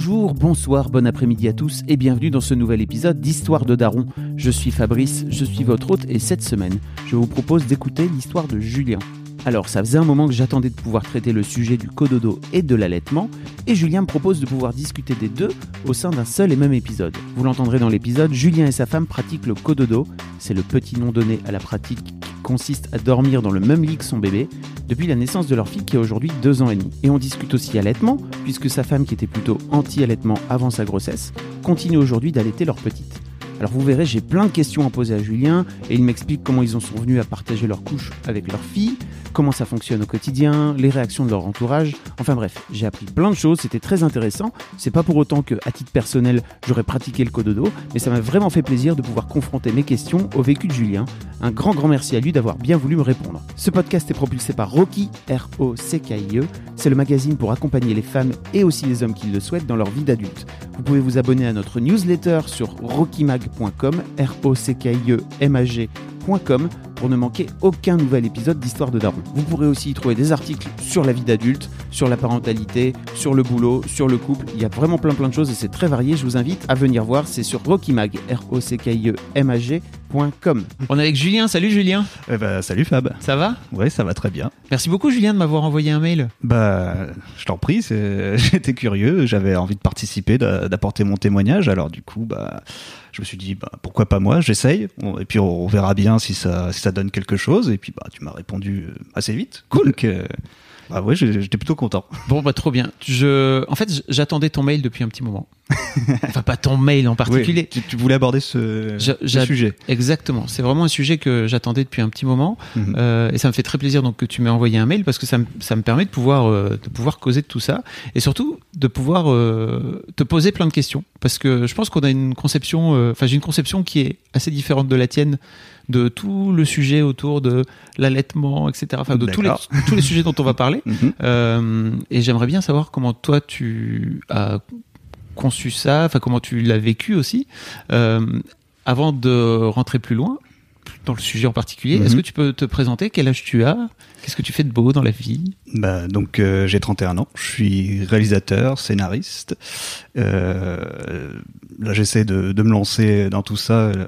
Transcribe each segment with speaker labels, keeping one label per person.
Speaker 1: Bonjour, bonsoir, bon après-midi à tous et bienvenue dans ce nouvel épisode d'Histoire de Daron. Je suis Fabrice, je suis votre hôte et cette semaine, je vous propose d'écouter l'histoire de Julien. Alors, ça faisait un moment que j'attendais de pouvoir traiter le sujet du cododo et de l'allaitement, et Julien me propose de pouvoir discuter des deux au sein d'un seul et même épisode. Vous l'entendrez dans l'épisode, Julien et sa femme pratiquent le cododo, c'est le petit nom donné à la pratique consiste à dormir dans le même lit que son bébé, depuis la naissance de leur fille qui a aujourd'hui deux ans et demi. Et on discute aussi allaitement, puisque sa femme qui était plutôt anti-allaitement avant sa grossesse, continue aujourd'hui d'allaiter leur petite. Alors vous verrez, j'ai plein de questions à poser à Julien et il m'explique comment ils en sont venus à partager leur couche avec leur fille, comment ça fonctionne au quotidien, les réactions de leur entourage. Enfin bref, j'ai appris plein de choses, c'était très intéressant. C'est pas pour autant que, à titre personnel, j'aurais pratiqué le cododo, mais ça m'a vraiment fait plaisir de pouvoir confronter mes questions au vécu de Julien. Un grand grand merci à lui d'avoir bien voulu me répondre. Ce podcast est propulsé par Rocky, R-O-C-K-I-E. C'est le magazine pour accompagner les femmes et aussi les hommes qui le souhaitent dans leur vie d'adulte. Vous pouvez vous abonner à notre newsletter sur rockymag.com, rockmag.com, Mag. Pour ne manquer aucun nouvel épisode d'Histoire de Daron. Vous pourrez aussi y trouver des articles sur la vie d'adulte, sur la parentalité, sur le boulot, sur le couple. Il y a vraiment plein plein de choses et c'est très varié. Je vous invite à venir voir. C'est sur rockymag. On est avec Julien. Salut Julien.
Speaker 2: Eh ben, salut Fab.
Speaker 1: Ça va
Speaker 2: Ouais, ça va très bien.
Speaker 1: Merci beaucoup Julien de m'avoir envoyé un mail.
Speaker 2: Bah, je t'en prie, j'étais curieux, j'avais envie de participer, d'a- d'apporter mon témoignage, alors du coup, bah, je me suis dit, bah, pourquoi pas moi, j'essaye, et puis on verra bien si ça, si ça donne quelque chose, et puis bah, tu m'as répondu euh, assez vite.
Speaker 1: Cool.
Speaker 2: Donc, euh, bah ouais, j'étais plutôt content.
Speaker 1: Bon, bah trop bien. Je... En fait, j'attendais ton mail depuis un petit moment. enfin, pas ton mail en particulier.
Speaker 2: Oui, tu, tu voulais aborder ce, sujet.
Speaker 1: Exactement. C'est vraiment un sujet que j'attendais depuis un petit moment.
Speaker 2: Mhm.
Speaker 1: Euh, et ça me fait très plaisir donc que tu m'aies envoyé un mail parce que ça me, ça me permet de pouvoir, euh, de pouvoir causer de tout ça et surtout de pouvoir euh, te poser plein de questions parce que je pense qu'on a une conception, enfin j'ai une conception qui est assez différente de la tienne de tout le sujet autour de l'allaitement, etc. Enfin de tous les, tous les sujets dont on va parler.
Speaker 2: Mhm.
Speaker 1: Euh, et j'aimerais bien savoir comment toi tu as conçu ça, enfin comment tu l'as vécu aussi. Euh, avant de rentrer plus loin dans le sujet en particulier,
Speaker 2: Mhm.
Speaker 1: est-ce que tu peux te présenter? Quel âge tu as? Qu'est-ce que tu fais de beau dans la vie?
Speaker 2: Bah, donc euh, j'ai 31 ans, je suis réalisateur, scénariste. Euh, là j'essaie de, de me lancer dans tout ça. euh,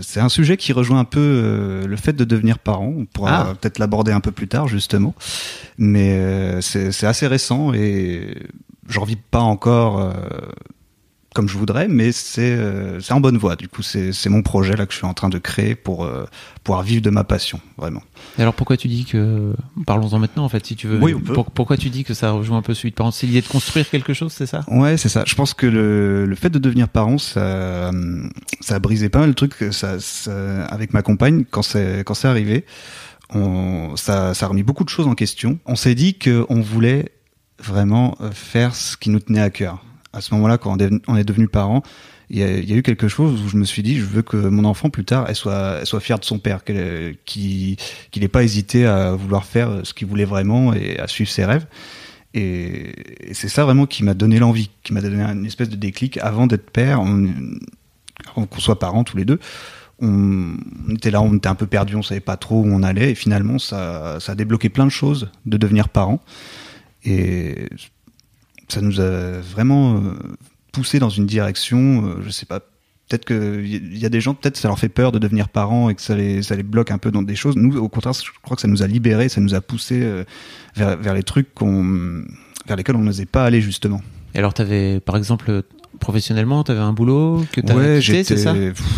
Speaker 2: c'est un sujet qui rejoint un peu euh, le fait de devenir parent. On pourra
Speaker 1: Ah.
Speaker 2: peut-être l'aborder un peu plus tard justement, mais euh, c'est c'est assez récent et j'en vis pas encore. Comme je voudrais, mais c'est euh, c'est en bonne voie. Du coup, c'est mon projet là que je suis en train de créer pour euh, pouvoir vivre de ma passion, vraiment.
Speaker 1: Et Alors pourquoi tu dis que... Parlons-en maintenant en fait si tu veux.
Speaker 2: Oui, on peut.
Speaker 1: Pour- pourquoi tu dis que ça rejoint un peu celui de parents? C'est l'idée de construire quelque chose, c'est ça?
Speaker 2: Ouais, c'est ça. Je pense que le, le fait de devenir parent, ça, ça a brisé pas mal de trucs. Ça, ça- avec ma compagne, quand c'est quand c'est arrivé, on, ça, ça a remis beaucoup de choses en question. On s'est dit qu'on voulait vraiment euh, faire ce qui nous tenait à cœur. À ce moment-là, quand on est, devenu parent, il y, a, eu quelque chose où je me suis dit, je veux que mon enfant plus tard, elle soit, elle fière de son père, qu'il, n'ait pas hésité à vouloir faire ce qu'il voulait vraiment et à suivre ses rêves. Et, c'est ça vraiment qui m'a donné l'envie, qui m'a donné une espèce de déclic avant d'être père, avant qu'on soit parents tous les deux. On, était là, on était un peu perdus, on savait pas trop où on allait, et finalement ça, ça a débloqué plein de choses de devenir parent. Et ça nous a vraiment euh, poussé dans une direction, euh, je sais pas, peut-être que il y a des gens, peut-être ça leur fait peur de devenir parents et que ça les, ça les bloque un peu dans des choses. Nous, au contraire, je crois que ça nous a libérés, ça nous a poussé euh, vers, vers les trucs vers lesquels on n'osait pas aller justement.
Speaker 1: Et alors t'avais par exemple professionnellement, tu avais un boulot que tu
Speaker 2: Ouais,
Speaker 1: quitté, c'est ça?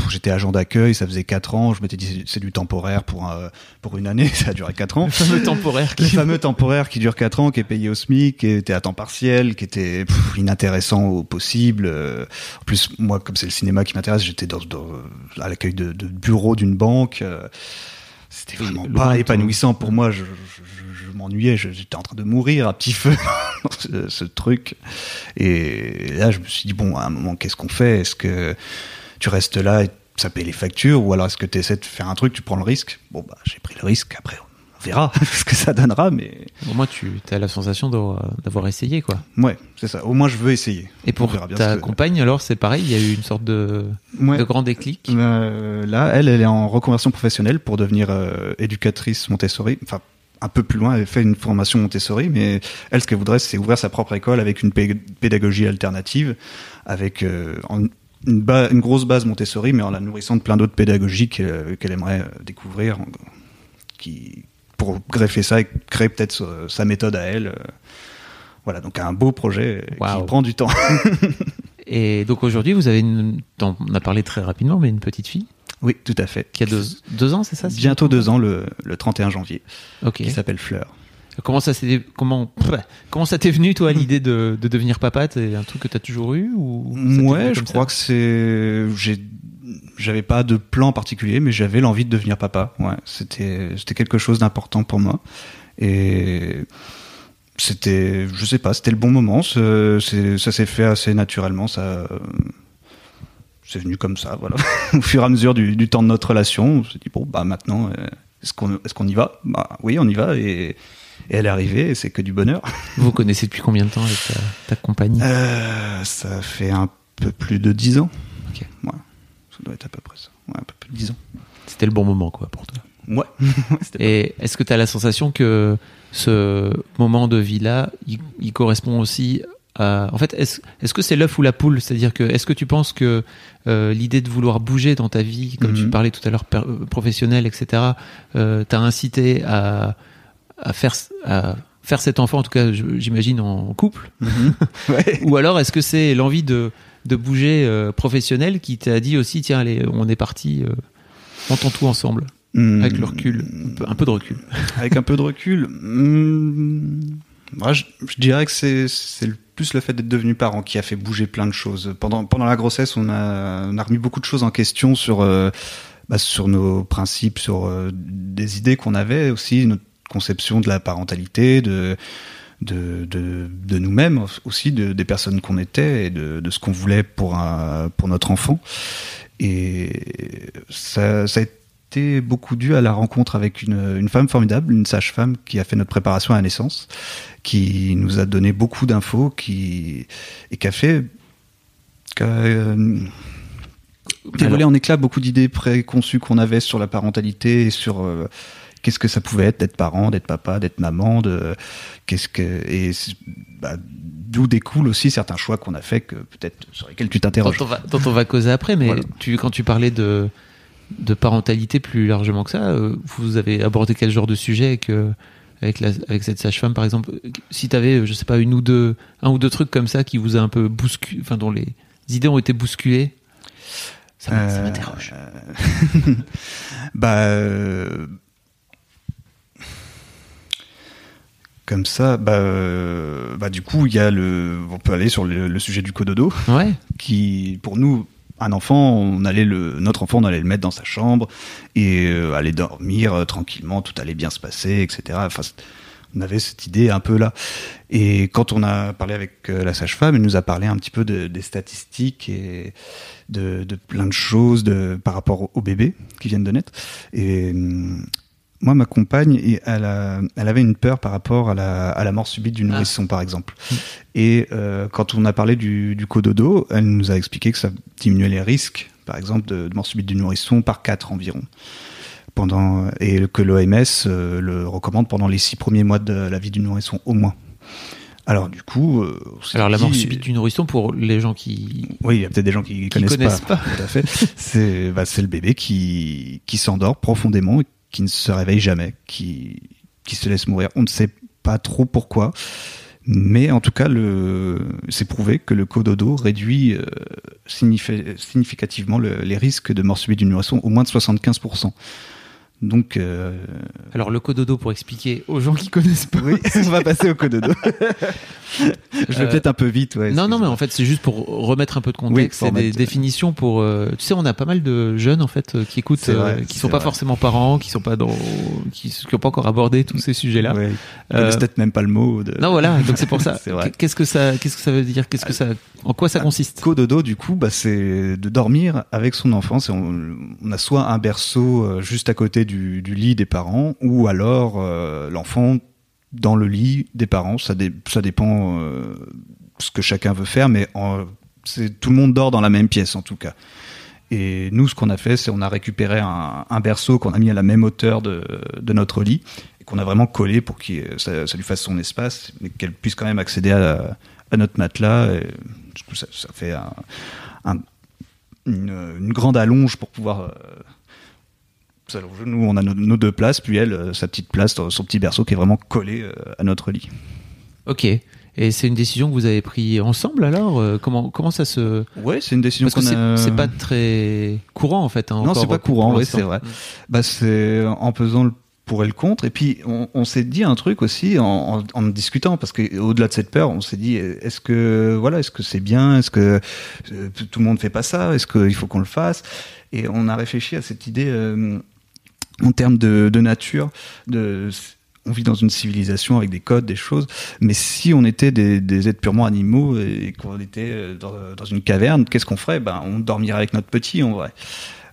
Speaker 2: j'étais agent d'accueil, ça faisait 4 ans. Je m'étais dit, c'est- du temporaire pour, un- pour une année, ça a duré 4 ans.
Speaker 1: Le fameux temporaire
Speaker 2: Le
Speaker 1: qui...
Speaker 2: fameux temporaire qui dure 4 ans, qui est payé au SMIC, qui était à temps partiel, qui était pff, inintéressant au possible. Euh, En plus, moi, comme c'est le cinéma qui m'intéresse, j'étais dans, dans- à l'accueil de, de bureau d'une banque. Euh, c'était vraiment pas épanouissant pour moi. Je, m'ennuyais, j'étais en train de mourir à petit feu ce, ce, truc. Et là, je me suis dit bon, à un moment, qu'est-ce qu'on fait? Est-ce que tu restes là et ça paye les factures, ou alors est-ce que tu essaies de faire un truc, tu prends le risque? Bon, bah, j'ai pris le risque. Après, verra ce que ça donnera, mais.
Speaker 3: Au moins, tu as la sensation d'avoir essayé, quoi.
Speaker 2: Ouais, c'est ça. Au moins, je veux essayer.
Speaker 3: Et pour ta compagne, alors, c'est pareil, il y a eu une sorte de, de grand déclic
Speaker 2: euh, Là, elle, elle est en reconversion professionnelle pour devenir euh, éducatrice Montessori. Enfin, un peu plus loin, elle fait une formation Montessori, mais elle, ce qu'elle voudrait, c'est ouvrir sa propre école avec une pédagogie alternative, avec euh, une, une, grosse base Montessori, mais en la nourrissant de plein d'autres pédagogies qu'elle aimerait découvrir, qui, pour greffer ça et créer peut-être sa méthode à elle. Euh, voilà, donc un beau projet qui prend du temps.
Speaker 3: et donc aujourd'hui, vous avez une, on a parlé très rapidement, mais une petite fille?
Speaker 2: Oui, tout à fait.
Speaker 3: Qui a deux, ans, c'est ça
Speaker 2: Bientôt deux ans, le, le 31 janvier. Ok. Qui s'appelle Fleur.
Speaker 3: Comment ça s'est comment comment ça t'est venu toi l'idée de, de devenir papa? C'est un truc que tu as toujours eu ou
Speaker 2: Ouais, je crois que c'est j'ai j'avais pas de plan particulier, mais j'avais l'envie de devenir papa. Ouais, c'était c'était quelque chose d'important pour moi. Et c'était, je sais pas, c'était le bon moment. Ça s'est fait assez naturellement. Ça, c'est venu comme ça, voilà. Au fur et à mesure du, temps de notre relation, on s'est dit bon bah maintenant, euh, est-ce qu'on est-ce qu'on y va? Bah oui, on y va et, elle est arrivée et c'est que du bonheur.
Speaker 3: Vous connaissez depuis combien de temps avec ta, compagnie?
Speaker 2: Euh, Ça fait un peu plus de dix ans. Ok. Ouais doit être à peu près ça. Ouais, un peu plus de 10 ans.
Speaker 3: C'était le bon moment, quoi, pour toi.
Speaker 2: Ouais.
Speaker 3: Et est-ce que tu as la sensation que ce moment de vie-là, il, correspond aussi à... En fait, est-ce est que c'est l'œuf ou la poule? C'est-à-dire que est-ce que tu penses que euh, l'idée de vouloir bouger dans ta vie, comme tu mhm. parlais tout à l'heure, euh, professionnelle, etc., euh, t'a incité à, à faire... À, faire cet enfant, en tout cas, j'imagine, en couple mhm. Ou alors, est-ce que c'est l'envie de, de bouger euh, professionnel qui t'a dit aussi tiens allez on est parti on tente tout ensemble hmm. avec le recul un peu, de recul
Speaker 2: avec un peu de recul hmm. moi je, dirais que c'est c'est plus le fait d'être devenu parent qui a fait bouger plein de choses pendant pendant la grossesse on a on a remis beaucoup de choses en question sur euh, bah, sur nos principes sur des idées qu'on avait aussi notre conception de la parentalité de de, de, de nous-mêmes aussi, de, des personnes qu'on était et de, de ce qu'on voulait pour, un, pour notre enfant. Et ça, ça a été beaucoup dû à la rencontre avec une, une femme formidable, une sage-femme qui a fait notre préparation à la naissance, qui nous a donné beaucoup d'infos qui, et qui a fait. Qu euh, dévoilé en éclat beaucoup d'idées préconçues qu'on avait sur la parentalité et sur euh, qu'est-ce que ça pouvait être d'être parent, d'être papa, d'être maman, de qu'est-ce que et bah, d'où découlent aussi certains choix qu'on a fait que peut-être sur lesquels tu t'interroges.
Speaker 3: Dont, on va causer après, mais tu quand tu parlais de de parentalité plus largement que ça, euh, vous avez abordé quel genre de sujet avec, la, avec cette sage-femme par exemple Si tu avais, je sais pas, une ou deux, un ou deux trucs comme ça qui vous a un peu bousculé, enfin dont les idées ont été bousculées, ça m'interroge.
Speaker 2: Euh... bah, comme ça, bah, euh, bah du coup, il y a le, on peut aller sur le, sujet du cododo,
Speaker 3: ouais.
Speaker 2: qui pour nous, un enfant, on allait le, notre enfant, on allait le mettre dans sa chambre et euh, aller dormir euh, tranquillement, tout allait bien se passer, etc. Enfin, on avait cette idée un peu là. Et quand on a parlé avec la sage-femme, elle nous a parlé un petit peu de, des statistiques et de, de, plein de choses de, par rapport aux bébés qui viennent de naître. Et hum, moi, ma compagne, elle, elle avait une peur par rapport à la, à la mort subite du nourrisson, ah. par exemple. Mm. Et euh, quand on a parlé du, du cododo, elle nous a expliqué que ça diminuait les risques, par exemple, de, mort subite du nourrisson par 4 environ. Pendant, et que l'OMS euh, le recommande pendant les 6 premiers mois de la vie du nourrisson, au moins. Alors du coup, euh,
Speaker 3: alors la mort subite du nourrisson pour les gens qui,
Speaker 2: oui, il y a peut-être des gens qui, connaissent, connaissent, pas, pas. Tout à fait. c'est bah, le bébé qui qui s'endort profondément qui ne se réveille jamais, qui, qui se laisse mourir. On ne sait pas trop pourquoi. Mais en tout cas, c'est prouvé que le cododo réduit euh, significativement les risques de mort subite du nourrisson au moins de 75%. Donc, euh,
Speaker 3: Alors le cododo pour expliquer aux gens qui connaissent pas.
Speaker 2: oui, on va passer au cododo. Je vais
Speaker 3: Euh,
Speaker 2: peut-être un peu vite. Ouais,
Speaker 3: non, non, mais en fait, c'est juste pour remettre un peu de contexte
Speaker 2: Oui,
Speaker 3: et des définitions pour. euh, tu sais, on a pas mal de jeunes en fait qui écoutent,
Speaker 2: vrai,
Speaker 3: qui sont pas
Speaker 2: vrai.
Speaker 3: forcément parents, qui sont pas dans, qui, qui ont pas encore abordé tous ces sujets-là.
Speaker 2: Ouais, peut-être même pas le mot. De...
Speaker 3: Non, voilà. Donc c'est pour ça. Qu'est-ce que ça, qu'est-ce que ça veut dire? Qu'est-ce que ça, en quoi ça
Speaker 2: Ah,
Speaker 3: consiste?
Speaker 2: Cododo, du coup, bah, c'est de dormir avec son enfant. On, on a soit un berceau juste à côté du, du lit des parents, ou alors euh, l'enfant dans le lit des parents. Ça, dé- ça dépend euh, ce que chacun veut faire, mais en- tout le monde dort dans la même pièce en tout cas. Et nous, ce qu'on a fait, c'est on a récupéré un, berceau qu'on a mis à la même hauteur de, de notre lit et qu'on a vraiment collé pour que ça, lui fasse son espace, mais qu'elle puisse quand même accéder à, à notre matelas. Ça, fait un, un- une, grande allonge pour pouvoir euh. Nous, on a nos, nos deux places, puis elle, euh, sa petite place, son petit berceau qui est vraiment collé euh, à notre lit.
Speaker 3: Ok. Et c'est une décision que vous avez pris ensemble alors Euh, Comment comment ça se
Speaker 2: Ouais, c'est une décision
Speaker 3: Parce que
Speaker 2: qu'on a.
Speaker 3: c'est pas très courant en fait. hein,
Speaker 2: Non, c'est pas courant, ouais, c'est vrai. Bah, c'est en pesant le pour et le contre. Et puis, on, on s'est dit un truc aussi en, en, en discutant, parce que au-delà de cette peur, on s'est dit, est-ce que voilà, est-ce que c'est bien, est-ce que euh, tout le monde fait pas ça, est-ce qu'il faut qu'on le fasse? Et on a réfléchi à cette idée euh, en termes de, nature, on vit dans une civilisation avec des codes, des choses, mais si on était des, êtres purement animaux et qu'on était euh, dans, une caverne, qu'est-ce qu'on ferait? Ben, on dormirait avec notre petit, en vrai.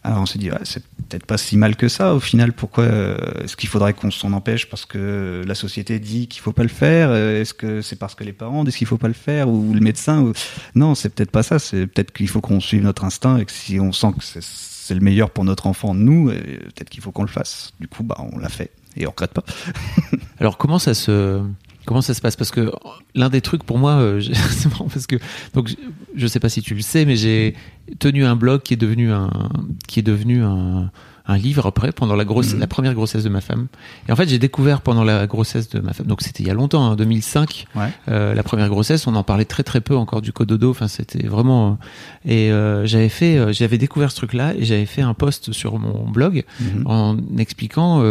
Speaker 2: Alors on s'est dit, c'est peut-être pas si mal que ça au final. Pourquoi euh, est-ce qu'il faudrait qu'on s'en empêche parce que la société dit qu'il faut pas le faire? Euh, Est-ce que c'est parce que les parents disent qu'il faut pas le faire ou le médecin. Non, c'est peut-être pas ça. C'est peut-être qu'il faut qu'on suive notre instinct et que si on sent que c'est, c'est le meilleur pour notre enfant, nous, peut-être qu'il faut qu'on le fasse. Du coup, bah on l'a fait et on regrette pas.
Speaker 3: Alors comment ça se comment ça se passe? Parce que l'un des trucs pour moi, euh, parce que donc je- je sais pas si tu le sais, mais j'ai tenu un blog qui est devenu un qui est devenu un un livre après pendant la grosse
Speaker 2: Mhm.
Speaker 3: la première grossesse de ma femme et en fait j'ai découvert pendant la grossesse de ma femme donc c'était il y a longtemps hein, 2005
Speaker 2: Ouais.
Speaker 3: euh, la première grossesse on en parlait très très peu encore du cododo enfin c'était vraiment euh, et euh, j'avais fait euh, j'avais découvert ce truc là et j'avais fait un post sur mon blog
Speaker 2: Mhm.
Speaker 3: en expliquant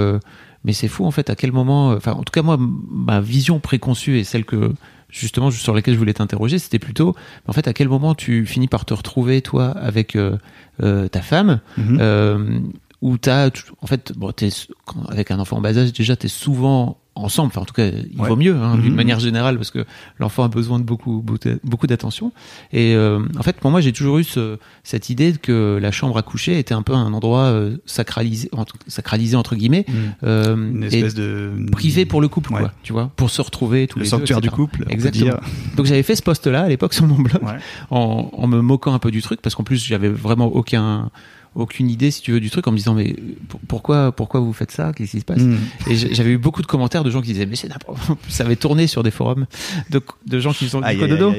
Speaker 3: mais c'est fou en fait à quel moment enfin en tout cas moi ma vision préconçue et celle que justement sur laquelle je voulais t'interroger c'était plutôt en fait à quel moment tu finis par te retrouver toi avec euh, euh, ta femme
Speaker 2: Mhm.
Speaker 3: euh, où t'as en fait bon t'es quand- avec un enfant en bas âge déjà t'es souvent ensemble enfin en tout cas il
Speaker 2: Ouais.
Speaker 3: vaut mieux hein, d'une
Speaker 2: Mhm.
Speaker 3: manière générale parce que l'enfant a besoin de beaucoup beaucoup d'attention et euh, en fait pour moi j'ai toujours eu ce, cette idée que la chambre à coucher était un peu un endroit euh, sacralisé entre, sacralisé entre guillemets
Speaker 2: Mhm.
Speaker 3: euh,
Speaker 2: Une
Speaker 3: et
Speaker 2: espèce de
Speaker 3: privé pour le couple
Speaker 2: Ouais.
Speaker 3: quoi tu vois pour se retrouver tous
Speaker 2: le
Speaker 3: les
Speaker 2: sanctuaire
Speaker 3: deux,
Speaker 2: du couple.
Speaker 3: Exactement.
Speaker 2: dire.
Speaker 3: donc j'avais fait ce post là à l'époque sur mon blog
Speaker 2: Ouais.
Speaker 3: en, en me moquant un peu du truc parce qu'en plus j'avais vraiment aucun aucune idée si tu veux du truc en me disant mais pour- pourquoi pourquoi vous faites ça? Qu'est-ce qui se passe?
Speaker 2: Mhm.
Speaker 3: et j'avais eu beaucoup de commentaires de gens qui disaient mais c'est n'importe ça avait tourné sur des forums de, de gens qui sont du cododo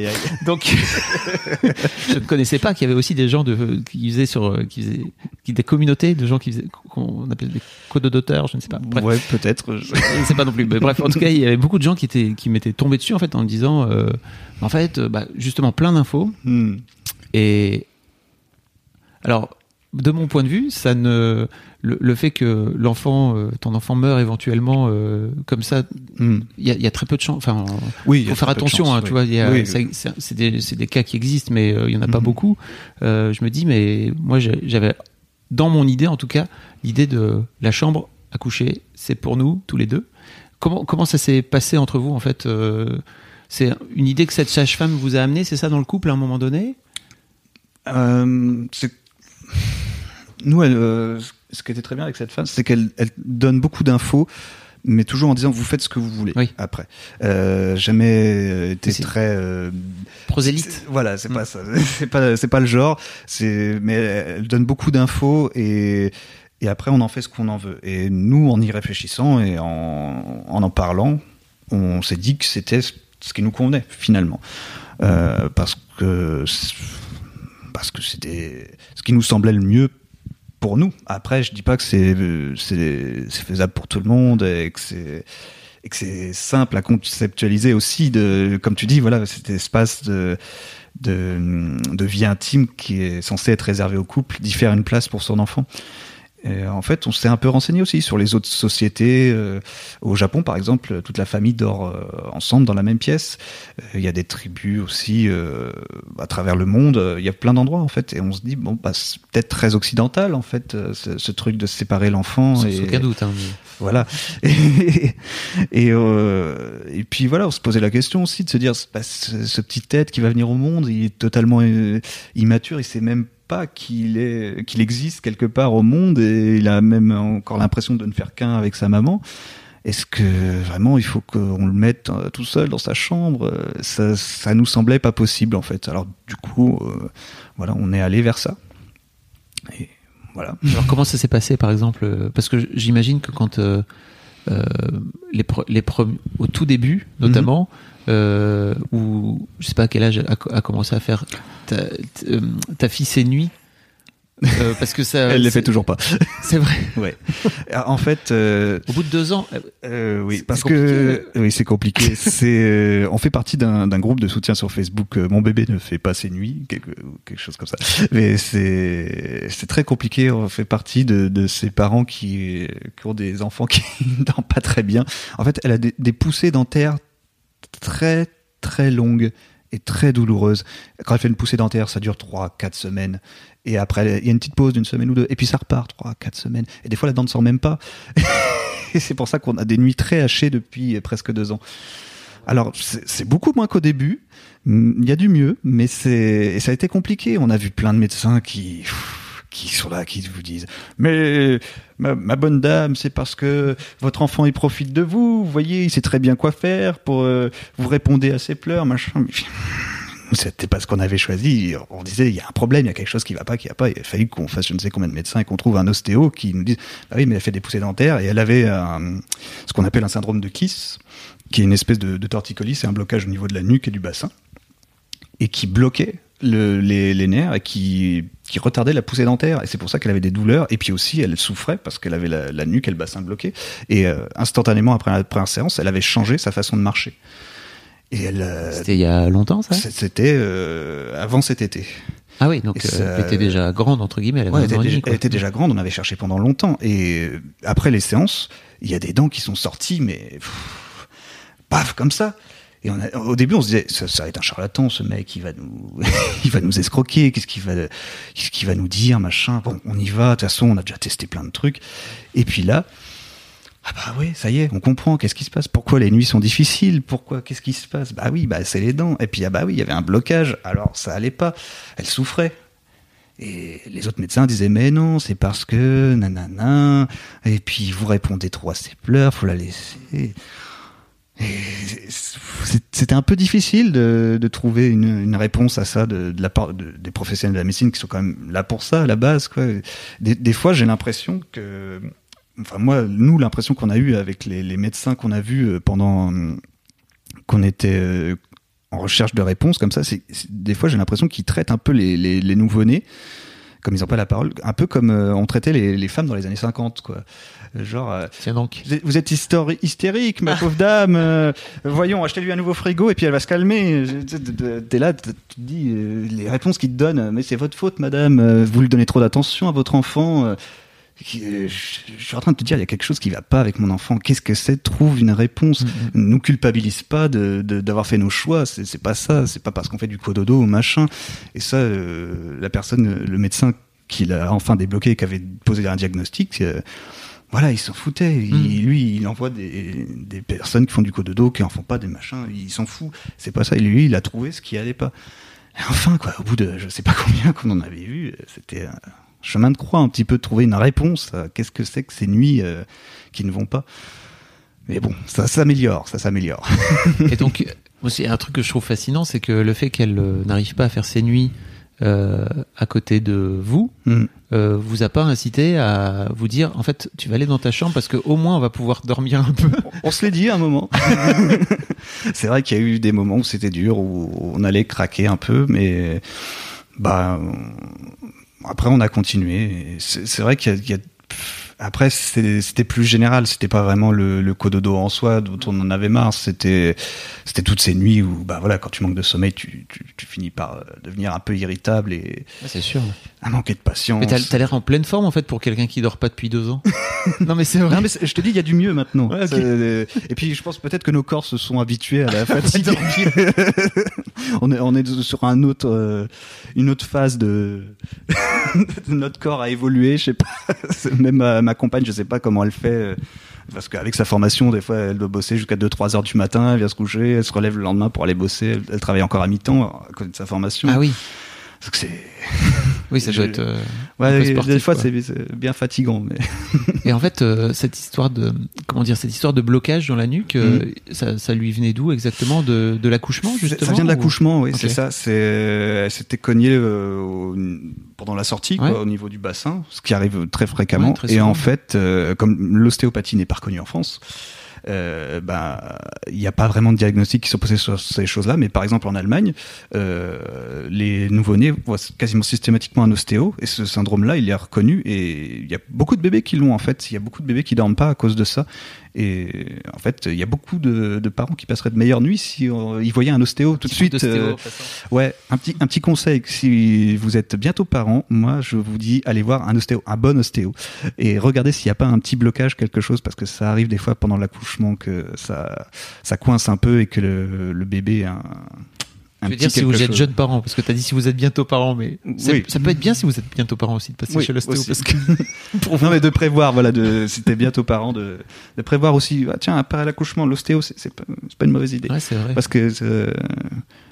Speaker 3: donc je ne connaissais pas qu'il y avait aussi des gens de qui faisaient sur qui faisaient qui des communautés de gens qui faisaient qu'on appelle des cododoteurs je ne sais pas Bref.
Speaker 2: Ouais, peut-être. je-
Speaker 3: Je sais pas non plus. Mais bref, en tout cas, il y avait beaucoup de gens qui étaient qui m'étaient tombés dessus en fait en me disant, euh, en fait, euh, bah, justement plein d'infos
Speaker 2: Hmm.
Speaker 3: et alors de mon point de vue, ça ne le, le fait que l'enfant, euh, ton enfant meurt éventuellement euh, comme ça,
Speaker 2: Hmm.
Speaker 3: il y a, il y a très peu de chance. Enfin,
Speaker 2: Oui,
Speaker 3: faut faire attention,
Speaker 2: chance,
Speaker 3: hein,
Speaker 2: oui.
Speaker 3: tu vois.
Speaker 2: Oui,
Speaker 3: c'est des, cas qui existent, mais euh, il y en a pas
Speaker 2: Mhm.
Speaker 3: beaucoup. Euh, je me dis, mais moi, j'avais dans mon idée, en tout cas, l'idée de la chambre à coucher, c'est pour nous tous les deux. Comment comment ça s'est passé entre vous en fait euh, C'est une idée que cette sage-femme vous a amené, c'est ça dans le couple à un moment donné?
Speaker 2: Euh, c'est- nous, elle, euh, ce qui était très bien avec cette femme, c'est qu'elle elle donne beaucoup d'infos, mais toujours en disant vous faites ce que vous voulez.
Speaker 3: Oui.
Speaker 2: Après, euh, jamais euh, été très euh,
Speaker 3: Prosélite.
Speaker 2: c'est- Voilà, c'est
Speaker 3: Mm.
Speaker 2: pas ça. C'est pas, c'est pas le genre. C'est, mais elle donne beaucoup d'infos et et après on en fait ce qu'on en veut. Et nous, en y réfléchissant et en en, en parlant, on s'est dit que c'était ce qui nous convenait finalement, Euh, parce que parce que c'était ce qui nous semblait le mieux pour nous. Après, je dis pas que c'est faisable pour tout le monde et que c'est et que c'est simple à conceptualiser aussi de comme tu dis voilà cet espace de de, de vie intime qui est censé être réservé au couple d'y faire une place pour son enfant Et en fait, on s'est un peu renseigné aussi sur les autres sociétés. Euh, au Japon, par exemple, toute la famille dort euh, ensemble dans la même pièce. Euh, il y a des tribus aussi à travers le monde. Il y a plein d'endroits en fait, et on se dit bon, bah, c'est peut-être très occidental en fait, ce, ce truc de séparer l'enfant.
Speaker 3: Sans
Speaker 2: et
Speaker 3: aucun doute. Hein,
Speaker 2: Voilà. Et, et, et, puis voilà, on se posait la question aussi de se dire, bah, ce, ce, petit tête qui va venir au monde, il est totalement immature, il sait même pas qu'il est qu'il existe quelque part au monde et il a même encore l'impression de ne faire qu'un avec sa maman. Est-ce que vraiment il faut qu'on le mette euh, tout seul dans sa chambre? Ça, ça nous semblait pas possible en fait. Alors du coup, euh, voilà, on est allé vers ça. Et voilà.
Speaker 3: Alors comment ça s'est passé par exemple? Parce que j'imagine que quand euh les, les au tout début notamment, mm -hmm. euh, où je sais pas à quel âge a, a commencé à faire ta, ta fille ses nuits euh, parce que ça,
Speaker 2: elle les fait toujours pas.
Speaker 3: C'est vrai.
Speaker 2: Ouais. En fait, euh,
Speaker 3: au bout de deux ans,
Speaker 2: euh, oui, parce que oui, c'est compliqué. c'est, on fait partie d'un groupe de soutien sur Facebook. Mon bébé ne fait pas ses nuits, quelque, quelque chose comme ça. Mais c'est c'est très compliqué. On fait partie de, de ces parents qui, qui ont des enfants qui ne dorment pas très bien. En fait, elle a des, des poussées dentaires très très longues et très douloureuse. Quand elle fait une poussée dentaire, ça dure 3-4 semaines. Et après, il y a une petite pause d'une semaine ou deux. Et puis ça repart 3-4 semaines. Et des fois, la dent ne sort même pas. et c'est pour ça qu'on a des nuits très hachées depuis presque deux ans. Alors, c'est beaucoup moins qu'au début. Il y a du mieux, mais c'est ça a été compliqué. On a vu plein de médecins qui qui sont là, qui vous disent mais ma, bonne dame, c'est parce que votre enfant il profite de vous. Vous voyez, il sait très bien quoi faire pour euh, vous répondez à ses pleurs, machin. C'était pas ce qu'on avait choisi. On disait il y a un problème, il y a quelque chose qui va pas, qui va pas. Il a fallu qu'on fasse je ne sais combien de médecins et qu'on trouve un ostéo qui nous dise bah oui mais elle fait des poussées dentaires et elle avait ce qu'on appelle un syndrome de Kiss, qui est une espèce de, torticolis, c'est un blocage au niveau de la nuque et du bassin et qui bloquait le, les, nerfs et qui, retardait la poussée dentaire. Et c'est pour ça qu'elle avait des douleurs. Et puis aussi, elle souffrait parce qu'elle avait la, nuque et le bassin bloqué. Et euh, instantanément après la première séance, elle avait changé sa façon de marcher. Et elle. Euh,
Speaker 3: c'était il y a longtemps, ça?
Speaker 2: C'était euh, avant cet été.
Speaker 3: Ah oui, donc ça, elle était déjà grande entre guillemets. Elle,
Speaker 2: ouais, elle, était, déjà, elle était déjà grande. On avait cherché pendant longtemps. Et après les séances, il y a des dents qui sont sorties, mais pff, paf comme ça. Et on a, au début, on se disait, ça, ça va être un charlatan, ce mec, il va nous, il va nous escroquer, qu'est-ce qu'il va, qu'est-ce qu'il va nous dire, machin. Bon, on y va, de toute façon, on a déjà testé plein de trucs. Et puis là, ah bah oui, ça y est, on comprend, qu'est-ce qui se passe, pourquoi les nuits sont difficiles, pourquoi, qu'est-ce qui se passe? Bah oui, bah c'est les dents. Et puis, ah bah oui, il y avait un blocage, alors ça allait pas, elle souffrait. Et les autres médecins disaient mais non, c'est parce que nanana. Et puis vous répondez trop à ses pleurs, faut la laisser. C'était un peu difficile de, trouver une, réponse à ça de, la part de, des professionnels de la médecine qui sont quand même là pour ça à la base. Quoi. Des fois, j'ai l'impression que, enfin moi, nous, l'impression qu'on a eu avec les, les médecins qu'on a vus pendant qu'on était en recherche de réponses comme ça, c'est des fois j'ai l'impression qu'ils traitent un peu les, les, les nouveau-nés comme ils n'ont pas la parole, un peu comme euh, on traitait les, les, femmes dans les années 50, quoi. Genre, euh,
Speaker 3: Tiens donc.
Speaker 2: vous êtes hystérique, ma pauvre dame. Euh, voyons, achetez-lui un nouveau frigo et puis elle va se calmer. T'es là, tu te dis les réponses qu'il te donne, mais c'est votre faute, madame. Vous lui donnez trop d'attention à votre enfant. Je suis en train de te dire, il y a quelque chose qui va pas avec mon enfant. Qu'est-ce que c'est? Trouve une réponse. Mm -hmm. Nous culpabilise pas d'avoir de, fait nos choix. C'est pas ça. C'est pas parce qu'on fait du cododo ou machin. Et ça, euh, la personne, le médecin qui l'a enfin débloqué, qui avait posé un diagnostic, euh, voilà, il s'en foutait. Il, mmh. Lui, il envoie des, des, personnes qui font du cododo, qui en font pas des machins. Il s'en fout. C'est pas ça. Et lui, il a trouvé ce qui allait pas. Enfin, quoi, au bout de je sais pas combien qu'on en avait vu, c'était chemin de croix un petit peu de trouver une réponse à qu'est-ce que c'est que ces nuits euh, qui ne vont pas. Mais bon, ça s'améliore, ça s'améliore.
Speaker 3: Et donc, aussi, un truc que je trouve fascinant, c'est que le fait qu'elle euh, n'arrive pas à faire ses nuits euh, à côté de vous, mm. euh, vous a pas incité à vous dire, en fait, tu vas aller dans ta chambre parce qu'au moins on va pouvoir dormir un peu.
Speaker 2: On se l'est dit à un moment. c'est vrai qu'il y a eu des moments où c'était dur, où on allait craquer un peu, mais bah après on a continué. C'est vrai qu'il y, y, a après, c'était plus général. C'était pas vraiment le, le cododo en soi dont on en avait marre. C'était, c'était toutes ces nuits où, bah voilà, quand tu manques de sommeil, tu, tu, tu finis par euh, devenir un peu irritable et
Speaker 3: c'est sûr.
Speaker 2: à manquer de patience.
Speaker 3: Mais t'as l'air en pleine forme en fait pour quelqu'un qui dort pas depuis deux ans. non mais c'est vrai.
Speaker 2: Non mais c'est- je te dis, il y a du mieux maintenant.
Speaker 3: Ouais.
Speaker 2: C'est- Et puis je pense peut-être que nos corps se sont habitués à la fatigue. on est on est sur un autre euh, une autre phase de notre corps a évolué. Je sais pas. Même ma, ma compagne, je sais pas comment elle fait. euh, Parce qu'avec sa formation, des fois, elle doit bosser jusqu'à 2-3 heures du matin, elle vient se coucher, elle se relève le lendemain pour aller bosser, elle, travaille encore à mi-temps à cause de sa formation.
Speaker 3: Ah oui,
Speaker 2: Donc c'est...
Speaker 3: oui ça doit être. euh,
Speaker 2: Ouais, des fois, c'est bien fatigant. Mais...
Speaker 3: Et en fait, euh, cette histoire de comment dire, cette histoire de blocage dans la nuque, euh, ça, ça lui venait d'où exactement? De, de l'accouchement justement
Speaker 2: Ça vient de
Speaker 3: ou-
Speaker 2: l'accouchement, oui, c'est ça. C'est, elle s'était cognée euh, au- pendant la sortie, quoi, au niveau du bassin, ce qui arrive très fréquemment.
Speaker 3: Ouais, très
Speaker 2: et en fait, comme l'ostéopathie n'est pas reconnue en France, euh, bah, il n'y a pas vraiment de diagnostic qui sont posés sur ces choses-là. Mais par exemple, en Allemagne, euh, les nouveau-nés voient quasiment systématiquement un ostéo, et ce syndrome-là, il est reconnu. Et il y a beaucoup de bébés qui l'ont en fait. Il y a beaucoup de bébés qui dorment pas à cause de ça. Et en fait, il y a beaucoup de, de parents qui passeraient de meilleures nuits si euh, ils voyaient un ostéo tout de suite. euh. Ouais, un petit, un petit conseil, si vous êtes bientôt parent, moi je vous dis allez voir un ostéo, un bon ostéo, et regardez s'il n'y a pas un petit blocage, quelque chose, parce que ça arrive des fois pendant l'accouchement que ça, ça coince un peu et que le, le bébé a un
Speaker 3: Je veux dire si vous êtes
Speaker 2: chose.
Speaker 3: jeune parent, parce que tu as dit si vous êtes bientôt parent, mais ça,
Speaker 2: Oui.
Speaker 3: ça peut être bien si vous êtes bientôt parent aussi de passer
Speaker 2: Oui,
Speaker 3: chez l'ostéo, parce que pour
Speaker 2: Non mais de prévoir, voilà, de, si t'es bientôt parent, de, de prévoir aussi, ah, tiens, après l'accouchement, l'ostéo, c'est c'est pas, c'est pas une mauvaise idée.
Speaker 3: ouais, c'est vrai.
Speaker 2: Parce que euh,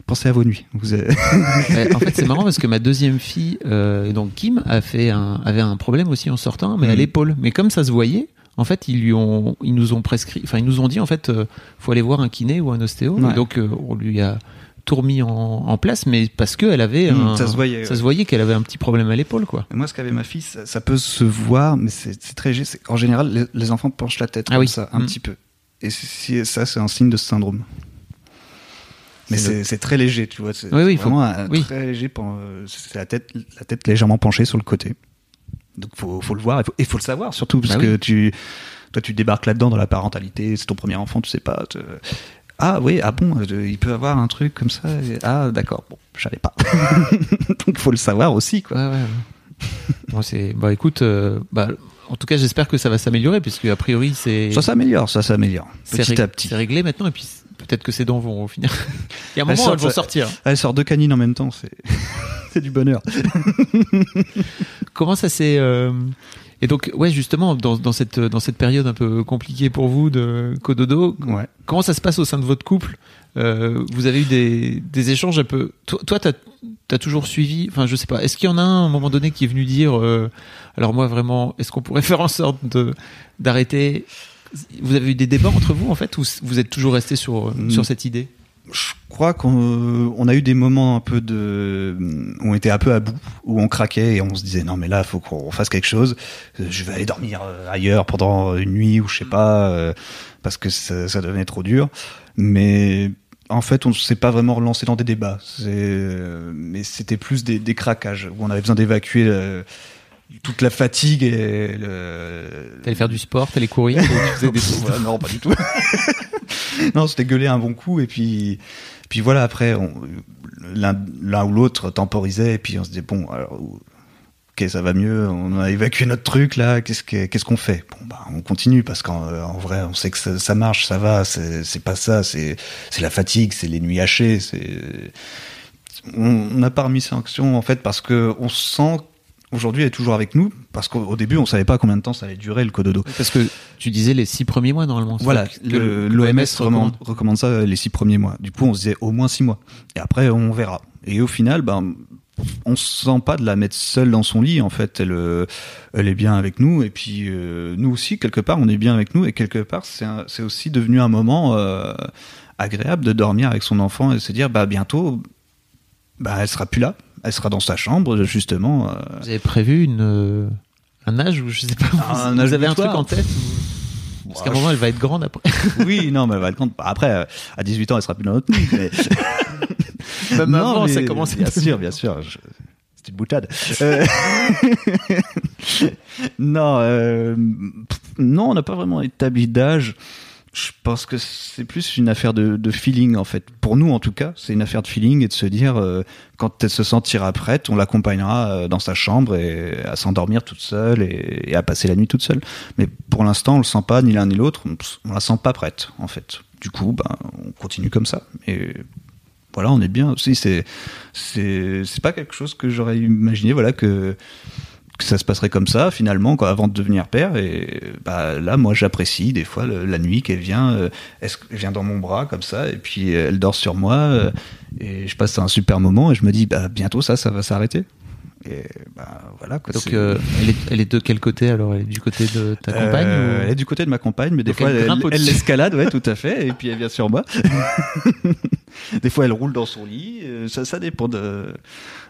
Speaker 2: pensez à vos nuits. Vous avez-
Speaker 3: en fait, c'est marrant parce que ma deuxième fille, euh, donc Kim, a fait un, avait un problème aussi en sortant, mais à
Speaker 2: Mhm.
Speaker 3: l'épaule. Mais comme ça se voyait, en fait, ils lui ont, ils nous ont prescrit, enfin, ils nous ont dit en fait, euh, faut aller voir un kiné ou un ostéo.
Speaker 2: Ouais.
Speaker 3: Donc, euh, on lui a tout remis en, en place, mais parce qu'elle avait
Speaker 2: Mhm,
Speaker 3: un,
Speaker 2: ça se voyait,
Speaker 3: ça
Speaker 2: ouais.
Speaker 3: se voyait qu'elle avait un petit problème à l'épaule, quoi.
Speaker 2: Et Moi, ce qu'avait ma fille, ça, ça peut se voir, mais c'est très léger. En général, les, les enfants penchent la tête
Speaker 3: Ah
Speaker 2: comme
Speaker 3: oui.
Speaker 2: ça, un
Speaker 3: Mm.
Speaker 2: petit peu. Et si- ça, c'est un signe de ce syndrome. Mais
Speaker 3: C'est
Speaker 2: très léger, tu vois. C'est
Speaker 3: Oui, oui, faut-
Speaker 2: vraiment un-
Speaker 3: oui.
Speaker 2: très léger. C'est la tête, la tête légèrement penchée sur le côté. Donc, faut, faut le voir. Il faut, et faut le savoir, surtout, parce
Speaker 3: Bah
Speaker 2: que tu, toi, tu débarques là-dedans dans la parentalité. C'est ton premier enfant, tu sais pas. te- Ah oui, ah bon, il peut avoir un truc comme ça. et- Ah d'accord, bon, je savais pas. Donc, il faut le savoir aussi, quoi.
Speaker 3: Ouais, bon, c'est, bah, écoute, euh, bah, en tout cas, j'espère que ça va s'améliorer, puisque a priori, c'est,
Speaker 2: Ça s'améliore, ça s'améliore.
Speaker 3: c'est
Speaker 2: Petit
Speaker 3: ré-
Speaker 2: à petit.
Speaker 3: c'est réglé maintenant, et puis peut-être que ces dents vont finir. Il y a un
Speaker 2: Elles
Speaker 3: moment,
Speaker 2: sortent,
Speaker 3: elles vont sortir.
Speaker 2: Elle sort deux canines en même temps, c'est c'est du bonheur.
Speaker 3: Comment ça s'est euh, et donc ouais justement dans, dans cette dans cette période un peu compliquée pour vous de cododo
Speaker 2: Ouais.
Speaker 3: comment ça se passe au sein de votre couple? Euh, vous avez eu des, des échanges un peu toi toi t'as as toujours suivi enfin je sais pas est-ce qu'il y en a un à un moment donné qui est venu dire euh, alors moi vraiment est-ce qu'on pourrait faire en sorte de d'arrêter? Vous avez eu des débats entre vous en fait ou vous êtes toujours resté sur
Speaker 2: Mm.
Speaker 3: sur cette idée?
Speaker 2: Je crois qu'on on a eu des moments un peu de, où on était un peu à bout, où on craquait et on se disait non mais là faut qu'on fasse quelque chose. Euh, Je vais aller dormir euh, ailleurs pendant une nuit ou je sais pas euh, parce que ça, ça devenait trop dur. Mais en fait, on ne s'est pas vraiment relancé dans des débats. Euh, mais c'était plus des, des craquages où on avait besoin d'évacuer euh, toute la fatigue et le,
Speaker 3: t'allais faire du sport t'allais courir ou tu faisais des
Speaker 2: Voilà, non, pas du tout. non, c'était gueuler un bon coup et puis, puis voilà. Après, l'un ou l'autre temporisait et puis on se disait bon, alors, ok, ça va mieux. On a évacué notre truc là. Qu'est-ce que- qu'est-ce qu'on fait? Bon, bah, on continue parce qu'en en vrai, on sait que ça, marche, ça va. C'est pas ça. C'est c'est la fatigue, c'est les nuits hachées. C'est on n'a pas remis action en fait parce que on sent aujourd'hui elle est toujours avec nous parce qu'au au début on savait pas combien de temps ça allait durer le cododo.
Speaker 3: parce que tu disais les six premiers mois normalement
Speaker 2: Voilà, l'OMS
Speaker 3: recommande.
Speaker 2: ça les six premiers mois. Du coup, on se disait au moins six mois. Et après, on verra. Et au final, ben, on se sent pas de la mettre seule dans son lit. En fait, elle, euh, elle est bien avec nous. Et puis, euh, nous aussi, quelque part, on est bien avec nous. Et quelque part, c'est aussi devenu un moment euh, agréable de dormir avec son enfant et de se dire, bah, bientôt, bah, elle sera plus là. Elle sera dans sa chambre, justement. euh,
Speaker 3: Vous avez prévu une, euh, un âge ou je sais pas.
Speaker 2: Un
Speaker 3: vous
Speaker 2: âge
Speaker 3: avez un truc en tête ou- Parce qu'à un moment, elle va être grande après.
Speaker 2: oui, non, mais elle va être grande. Après, à 18 ans, elle sera plus dans notre lit. mais-
Speaker 3: Même
Speaker 2: Non,
Speaker 3: avant,
Speaker 2: mais
Speaker 3: ça commence à
Speaker 2: Bien
Speaker 3: être-
Speaker 2: sûr, bien sûr. Je- Petite boutade. Euh, non, euh, non, on n'a pas vraiment établi d'âge. Je pense que c'est plus une affaire de, feeling en fait. Pour nous en tout cas, c'est une affaire de feeling et de se dire euh, quand elle se sentira prête, on l'accompagnera euh, dans sa chambre et à s'endormir toute seule et, à passer la nuit toute seule. Mais pour l'instant, on le sent pas ni l'un ni l'autre. On la sent pas prête en fait. Du coup, ben, on continue comme ça. Et voilà, on est bien. aussi. c'est c'est pas quelque chose que j'aurais imaginé. Voilà que que ça se passerait comme ça finalement quoi, avant de devenir père. Et bah là moi j'apprécie des fois la nuit qu'elle vient euh, vient dans mon bras comme ça et puis elle dort sur moi euh, et je passe un super moment et je me dis bah bientôt ça ça va s'arrêter et bah voilà quoi,
Speaker 3: donc euh, elle, est, elle, est, de quel côté alors? Elle est du côté de ta compagne
Speaker 2: elle est du côté de ma compagne mais des fois elle, elle l'escalade ouais tout à fait et puis elle vient sur moi des fois elle roule dans son lit ça ça dépend de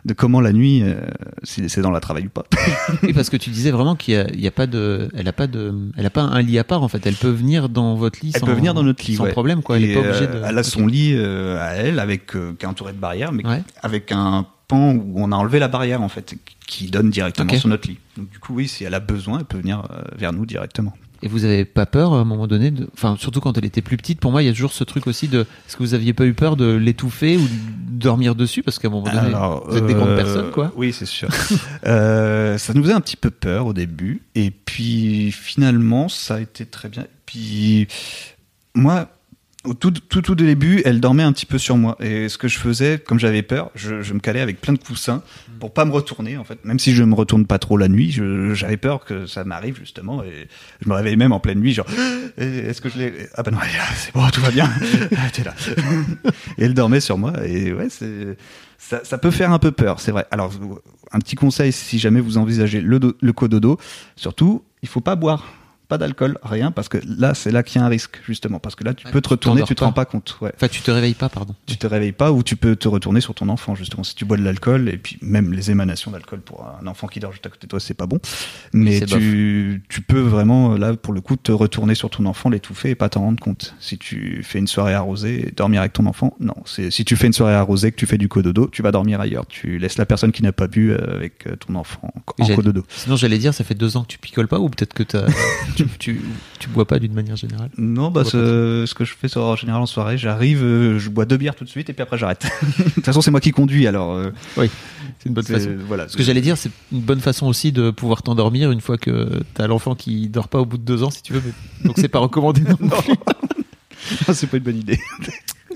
Speaker 2: de comment la nuit, euh, si c'est dans la travail ou pas.
Speaker 3: oui, parce que tu disais vraiment qu'il n'y a, pas de, elle a pas de, elle a pas un lit à part en fait. Elle peut venir dans votre lit.
Speaker 2: Elle
Speaker 3: sans,
Speaker 2: peut venir dans notre lit,
Speaker 3: sans problème quoi. Elle est pas obligée
Speaker 2: euh, de. Elle a son lit euh, à elle avec qui est entouré de barrières, mais avec un pan où on a enlevé la barrière en fait, qui donne directement sur notre lit. Donc du coup, oui, si elle a besoin, elle peut venir vers nous directement.
Speaker 3: Et vous avez pas peur à un moment donné, de... enfin surtout quand elle était plus petite. Pour moi, il y a toujours ce truc aussi de, est-ce que vous aviez pas eu peur de l'étouffer ou de dormir dessus? Parce qu'à un moment donné, vous êtes des grandes euh, personnes, quoi.
Speaker 2: Oui, c'est sûr. euh, ça nous faisait un petit peu peur au début, et puis finalement, ça a été très bien. Puis moi, tout, tout, tout début, elle dormait un petit peu sur moi. Et ce que je faisais, comme j'avais peur, je, je, me calais avec plein de coussins pour pas me retourner, en fait. Même si je me retourne pas trop la nuit, j'avais peur que ça m'arrive, justement. Et je me réveillais même en pleine nuit, genre, est-ce que je l'ai. Ah bah non, c'est bon, tout va bien. T'es là. et elle dormait sur moi. Et ouais. Ça, ça, peut faire un peu peur, c'est vrai. Alors, un petit conseil, si jamais vous envisagez le, le cododo, surtout, il faut pas boire pas d'alcool, rien, parce que là, c'est là qu'il y a un risque, justement, parce que là, tu peux te retourner, tu te rends pas compte. Ouais.
Speaker 3: Enfin, tu te réveilles pas, pardon.
Speaker 2: Tu te réveilles pas, ou tu peux te retourner sur ton enfant, justement, si tu bois de l'alcool, et puis même les émanations d'alcool pour un enfant qui dort juste à côté de toi, c'est pas bon. Mais tu, tu peux vraiment, là, pour le coup, te retourner sur ton enfant, l'étouffer et pas t'en rendre compte. Si tu fais une soirée arrosée dormir avec ton enfant, non. Si tu fais une soirée arrosée, que tu fais du cododo, tu vas dormir ailleurs. Tu laisses la personne qui n'a pas bu euh, avec euh, ton enfant en cododo.
Speaker 3: Sinon, j'allais dire, ça fait deux ans que tu picoles pas, ou peut-être que tu, tu tu bois pas d'une manière générale?
Speaker 2: Non, bah ce, ce, que je fais en général en soirée, j'arrive, euh, je bois deux bières tout de suite et puis après j'arrête. de toute façon, c'est moi qui conduis, alors. Euh,
Speaker 3: oui, c'est une bonne façon. Voilà. Ce que j'allais dire, c'est une bonne façon aussi de pouvoir t'endormir une fois que t'as l'enfant qui dort pas au bout de deux ans, si tu veux. Donc c'est pas recommandé non plus.
Speaker 2: non, c'est pas une bonne idée.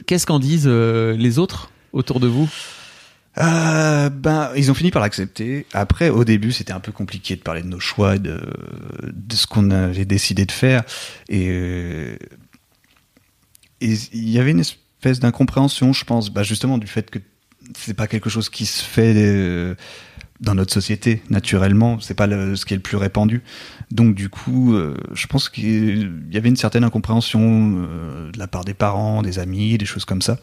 Speaker 3: Qu'est-ce qu'en disent euh, les autres autour de vous?
Speaker 2: Euh, ben, ils ont fini par l'accepter. Après, au début, c'était un peu compliqué de parler de nos choix, de, de ce qu'on avait décidé de faire. Et, euh, il y avait une espèce d'incompréhension, je pense, bah, justement, du fait que c'est pas quelque chose qui se fait euh, dans notre société naturellement. C'est pas ce qui est le plus répandu. Donc, du coup, je pense qu'il y avait une certaine incompréhension de la part des parents, des amis, des choses comme ça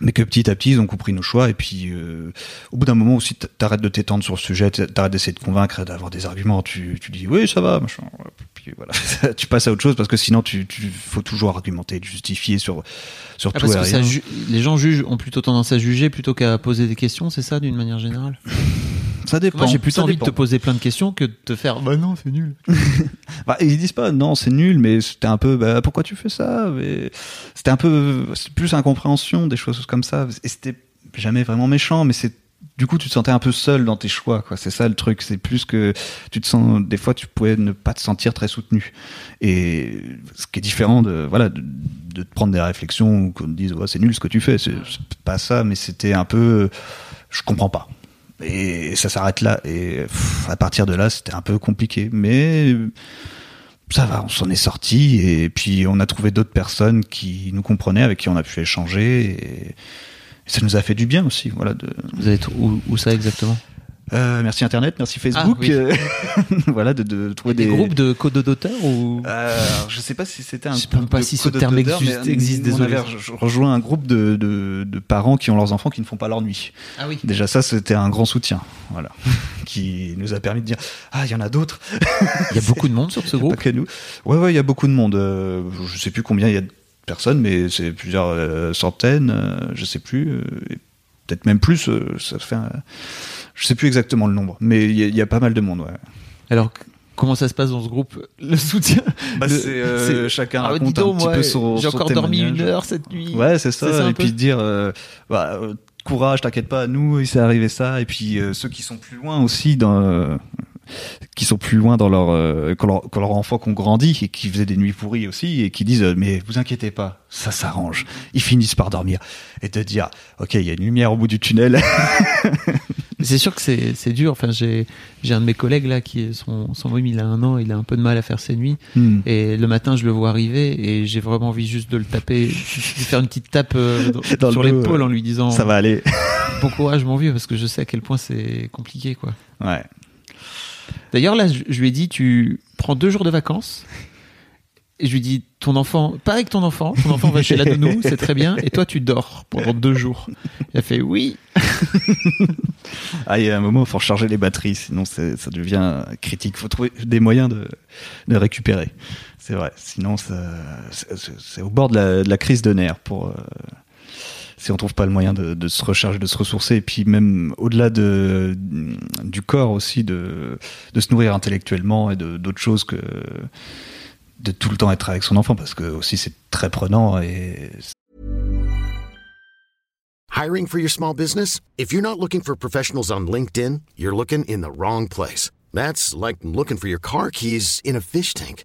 Speaker 2: mais que petit à petit ils ont compris nos choix et puis euh, au bout d'un moment aussi t'arrêtes de t'étendre sur le sujet t'arrêtes d'essayer de convaincre d'avoir des arguments tu, tu dis oui ça va machin puis voilà. Tu passes à autre chose parce que sinon tu, tu faut toujours argumenter justifier sur sur ah, tout parce que
Speaker 3: les gens jugent ont plutôt tendance à juger plutôt qu'à poser des questions c'est ça d'une manière générale?
Speaker 2: Ça dépend.
Speaker 3: Moi, j'ai plus envie de te poser plein de questions que de te faire bah non, c'est nul.
Speaker 2: bah, ils disent pas non, c'est nul, mais c'était un peu bah, pourquoi tu fais ça? C'était un peu plus incompréhension, des choses comme ça. Et c'était jamais vraiment méchant, mais c'est du coup, tu te sentais un peu seul dans tes choix, quoi. C'est ça le truc. C'est plus que tu te sens, des fois, tu pouvais ne pas te sentir très soutenu. Et ce qui est différent de, voilà, de, de prendre des réflexions ou qu'on te dise, ouais, c'est nul ce que tu fais. C'est pas ça, mais c'était un peu, je comprends pas et ça s'arrête là. Et à partir de là, c'était un peu compliqué, mais ça va, on s'en est sorti. Et puis on a trouvé d'autres personnes qui nous comprenaient, avec qui on a pu échanger. Et, ça nous a fait du bien aussi. Voilà. De...
Speaker 3: Vous où, où ça exactement?
Speaker 2: Euh, merci Internet, merci Facebook. Ah, euh, voilà, de, de trouver
Speaker 3: des, des, groupes de code d'auteurs ou?
Speaker 2: Euh, je sais pas si c'était un.
Speaker 3: Je sais pas si ce terme existe. existe désolé.
Speaker 2: On avait rejoint un groupe de, de, de, parents qui ont leurs enfants qui ne font pas leur nuit.
Speaker 3: Ah oui.
Speaker 2: Déjà ça, c'était un grand soutien, voilà, qui nous a permis de dire ah il y en a d'autres.
Speaker 3: Il y a beaucoup de monde sur ce groupe.
Speaker 2: Pas que nous. Ouais ouais, il y a beaucoup de monde. Euh, je sais plus combien il y a de personnes, mais c'est plusieurs centaines, je sais plus. Peut-être même plus. euh, ça fait, un- je sais plus exactement le nombre, mais il y, a- il y a pas mal de monde. Ouais.
Speaker 3: Alors, comment ça se passe dans ce groupe Le soutien?
Speaker 2: Bah,
Speaker 3: Le-
Speaker 2: euh, chacun
Speaker 3: Ah,
Speaker 2: raconte
Speaker 3: donc,
Speaker 2: un petit peu son.
Speaker 3: J'ai encore dormi une heure cette nuit.
Speaker 2: Ouais, c'est ça. Et puis dire, euh, bah, euh, courage, t'inquiète pas, nous, il s'est arrivé ça. Et puis euh, ceux qui sont plus loin aussi, dans, qui sont plus loin dans leur, euh, quand leur, quand leur enfant qu'on grandit et qui faisaient des nuits pourries aussi et qui disent, mais vous inquiétez pas, ça s'arrange. Ils finissent par dormir et te dire, ok, il y a une lumière au bout du tunnel.
Speaker 3: C'est sûr que c'est c'est dur. Enfin, j'ai j'ai un de mes collègues là qui est son son môme, il a un an, il a un peu de mal à faire ses nuits.
Speaker 2: Hmm.
Speaker 3: Et le matin, je le vois arriver et j'ai vraiment envie juste de le taper, de lui faire une petite tape euh, dans- sur l'épaule en lui disant
Speaker 2: Ça va aller.
Speaker 3: bon courage mon vieux parce que je sais à quel point c'est compliqué quoi.
Speaker 2: Ouais.
Speaker 3: D'ailleurs là, je, je lui ai dit tu prends deux jours de vacances. Et je lui dis ton enfant, pas avec ton enfant, ton enfant va chez la nounou, c'est très bien. Et toi tu dors pendant deux jours. Il a fait oui.
Speaker 2: Ah, il y a un moment, il faut recharger les batteries, sinon ça devient critique. Il faut trouver des moyens de, de récupérer. C'est vrai. Sinon, c'est c'est au bord de la, de la crise de nerfs pour. Si on trouve pas le moyen de, de se recharger, de se ressourcer, et puis même au-delà de, du corps aussi, de, de se nourrir intellectuellement et d'autres choses que de tout le temps être avec son enfant, parce que aussi c'est très prenant et
Speaker 4: Hiring for your small business? If you're not looking for professionals on LinkedIn, you're looking in the wrong place. That's like looking for your car keys in a fish tank.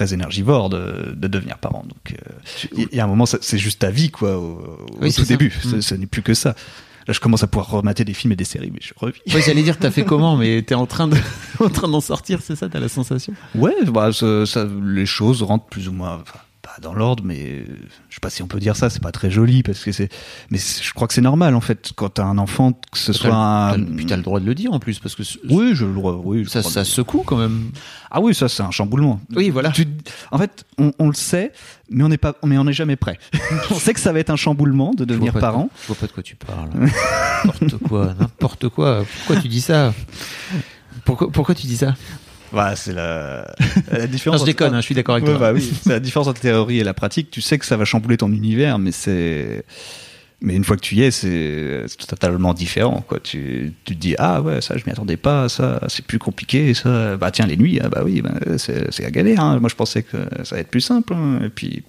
Speaker 2: Très énergivore de, de devenir parent. Donc, euh, il y, a un moment, c'est juste ta vie, quoi, au,
Speaker 3: Oui,
Speaker 2: tout début.
Speaker 3: Mm.
Speaker 2: Ce, n'est plus que ça. Là, je commence à pouvoir remater des films et des séries, mais je revis.
Speaker 3: Ouais, j'allais dire t'as fait comment, mais t'es en train de en train d'en sortir, c'est ça, t'as la sensation?
Speaker 2: Ouais, bah, ça, ça- les choses rentrent plus ou moins, enfin, pas dans l'ordre, mais euh, je sais pas si on peut dire ça, c'est pas très joli, parce que c'est, mais je crois que c'est normal, en fait, quand t'as un enfant, que ce soit un...
Speaker 3: Puis t'as le droit de le dire en plus parce que
Speaker 2: Oui, je le droit, oui.
Speaker 3: ça, secoue quand même.
Speaker 2: Ah oui, ça c'est un chamboulement.
Speaker 3: Oui, voilà.
Speaker 2: Tu- en fait, on, on le sait, mais on n'est pas, mais on n'est jamais prêt. on sait que ça va être un chamboulement de devenir
Speaker 3: Je pas de-
Speaker 2: parent.
Speaker 3: je vois pas de quoi tu parles. n'importe quoi, n'importe quoi. Pourquoi tu dis ça? Pourquoi, pourquoi tu dis ça?
Speaker 2: Voilà, c'est la, la
Speaker 3: Non,
Speaker 2: différence.
Speaker 3: je déconne, hein, je suis d'accord avec
Speaker 2: Ouais,
Speaker 3: toi.
Speaker 2: bah oui, c'est la différence entre la théorie et la pratique. Tu sais que ça va chambouler ton univers, mais c'est, mais une fois que tu y es, c'est totalement différent, quoi. Tu, tu te dis, ah ouais, ça, je m'y attendais pas, ça, c'est plus compliqué, ça, bah tiens, les nuits, ah bah oui, bah, c'est c'est la galère, hein. Moi, je pensais que ça allait être plus simple, hein. Et puis,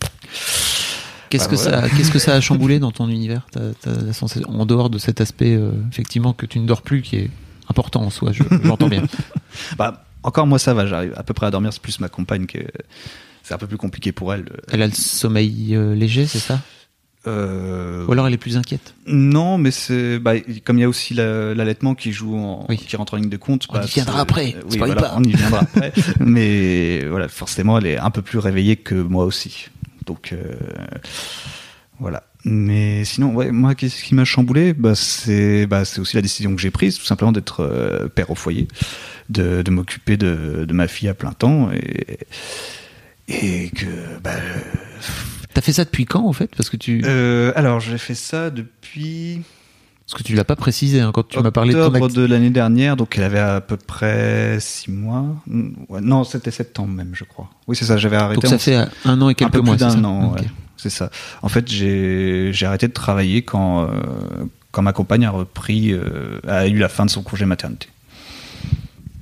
Speaker 3: Qu'est-ce
Speaker 2: Bah
Speaker 3: que
Speaker 2: voilà.
Speaker 3: ça, qu'est-ce que ça a chamboulé dans ton univers? La sensation- En dehors de cet aspect, euh, effectivement, que tu ne dors plus, qui est important en soi, je- j'entends bien.
Speaker 2: bah, encore moi, ça va, j'arrive à peu près à dormir, c'est plus ma compagne que, c'est un peu plus compliqué pour elle.
Speaker 3: Elle a le sommeil euh, léger, c'est ça?
Speaker 2: Euh,
Speaker 3: Ou alors elle est plus inquiète?
Speaker 2: Non, mais c'est bah, comme il y a aussi la- l'allaitement qui joue en,
Speaker 3: Oui.
Speaker 2: qui rentre en ligne de compte.
Speaker 3: On y
Speaker 2: bah,
Speaker 3: viendra après,
Speaker 2: Oui,
Speaker 3: pas
Speaker 2: voilà,
Speaker 3: hyper.
Speaker 2: on y viendra après. mais voilà, forcément, elle est un peu plus réveillée que moi aussi. Donc euh, voilà. Mais sinon, ouais, moi, qu'est-ce qui m'a chamboulé? Bah, c'est bah, c'est aussi la décision que j'ai prise, tout simplement d'être euh, père au foyer, de, de m'occuper de, de ma fille à plein temps et et que bah,
Speaker 3: T'as fait ça depuis quand, en fait? Parce que tu,
Speaker 2: euh, alors j'ai fait ça depuis
Speaker 3: parce que tu l'as pas précisé hein, quand tu m'as parlé de ton
Speaker 2: octobre
Speaker 3: acte-
Speaker 2: de l'année dernière, donc elle avait à peu près six mois. Non, c'était septembre même, je crois. Oui, c'est ça, j'avais arrêté.
Speaker 3: Donc ça
Speaker 2: en-
Speaker 3: fait un an et
Speaker 2: un
Speaker 3: quelques
Speaker 2: peu
Speaker 3: mois.
Speaker 2: plus d'un
Speaker 3: ça?
Speaker 2: an,
Speaker 3: Ok.
Speaker 2: ouais, c'est ça. En fait, j'ai arrêté de travailler quand, euh, quand ma compagne a repris, euh, a eu la fin de son congé maternité.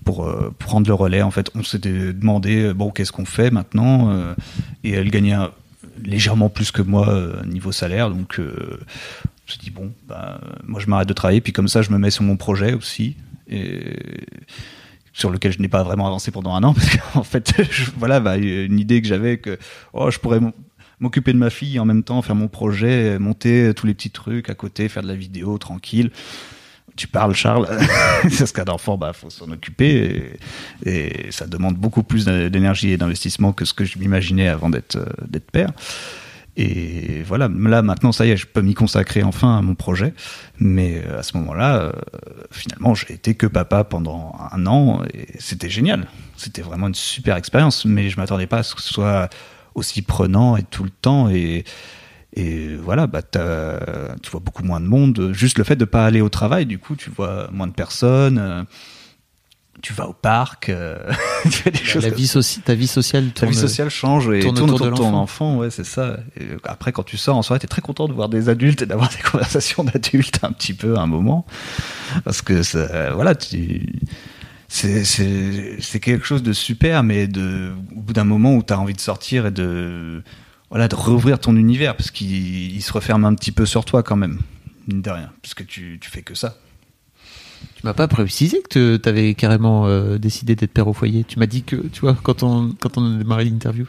Speaker 2: Pour euh, prendre le relais, en fait, on s'était demandé, bon, qu'est-ce qu'on fait maintenant Et elle gagnait légèrement plus que moi euh, niveau salaire, donc je me dit, bon, bah, moi je m'arrête de travailler, puis comme ça je me mets sur mon projet aussi. Et sur lequel je n'ai pas vraiment avancé pendant un an parce qu'en fait voilà bah, une idée que j'avais que oh je pourrais m'occuper de ma fille en même temps faire mon projet monter tous les petits trucs à côté faire de la vidéo tranquille tu parles Charles c'est ce cas d'enfant bah faut s'en occuper et, ça demande beaucoup plus d'énergie et d'investissement que ce que je m'imaginais avant d'être d'être père et voilà, là maintenant, ça y est, je peux m'y consacrer enfin à mon projet. Mais euh, à ce moment-là, euh, finalement, j'ai été que papa pendant un an et c'était génial. C'était vraiment une super expérience. Mais je m'attendais pas à ce que ce soit aussi prenant et tout le temps. Et, et voilà, bah, tu vois beaucoup moins de monde. Juste le fait de pas aller au travail, du coup, tu vois moins de personnes. Euh, tu vas au parc, euh, tu
Speaker 3: fais des choses. La vie ta vie sociale,
Speaker 2: ta vie sociale change et tourne, autour, de ton enfant, ouais, c'est ça. Et après, quand tu sors en soirée, t'es très content de voir des adultes et d'avoir des conversations d'adultes un petit peu à un moment, parce que ça, voilà, tu c'est quelque chose de super, mais de au bout d'un moment où tu as envie de sortir et de voilà de rouvrir ton univers, parce qu'il se referme un petit peu sur toi quand même, mine de rien, puisque tu tu fais que ça.
Speaker 3: Tu m'as pas précisé que tu avais carrément euh, décidé d'être père au foyer. Tu m'as dit que, tu vois, quand on, quand on a démarré l'interview,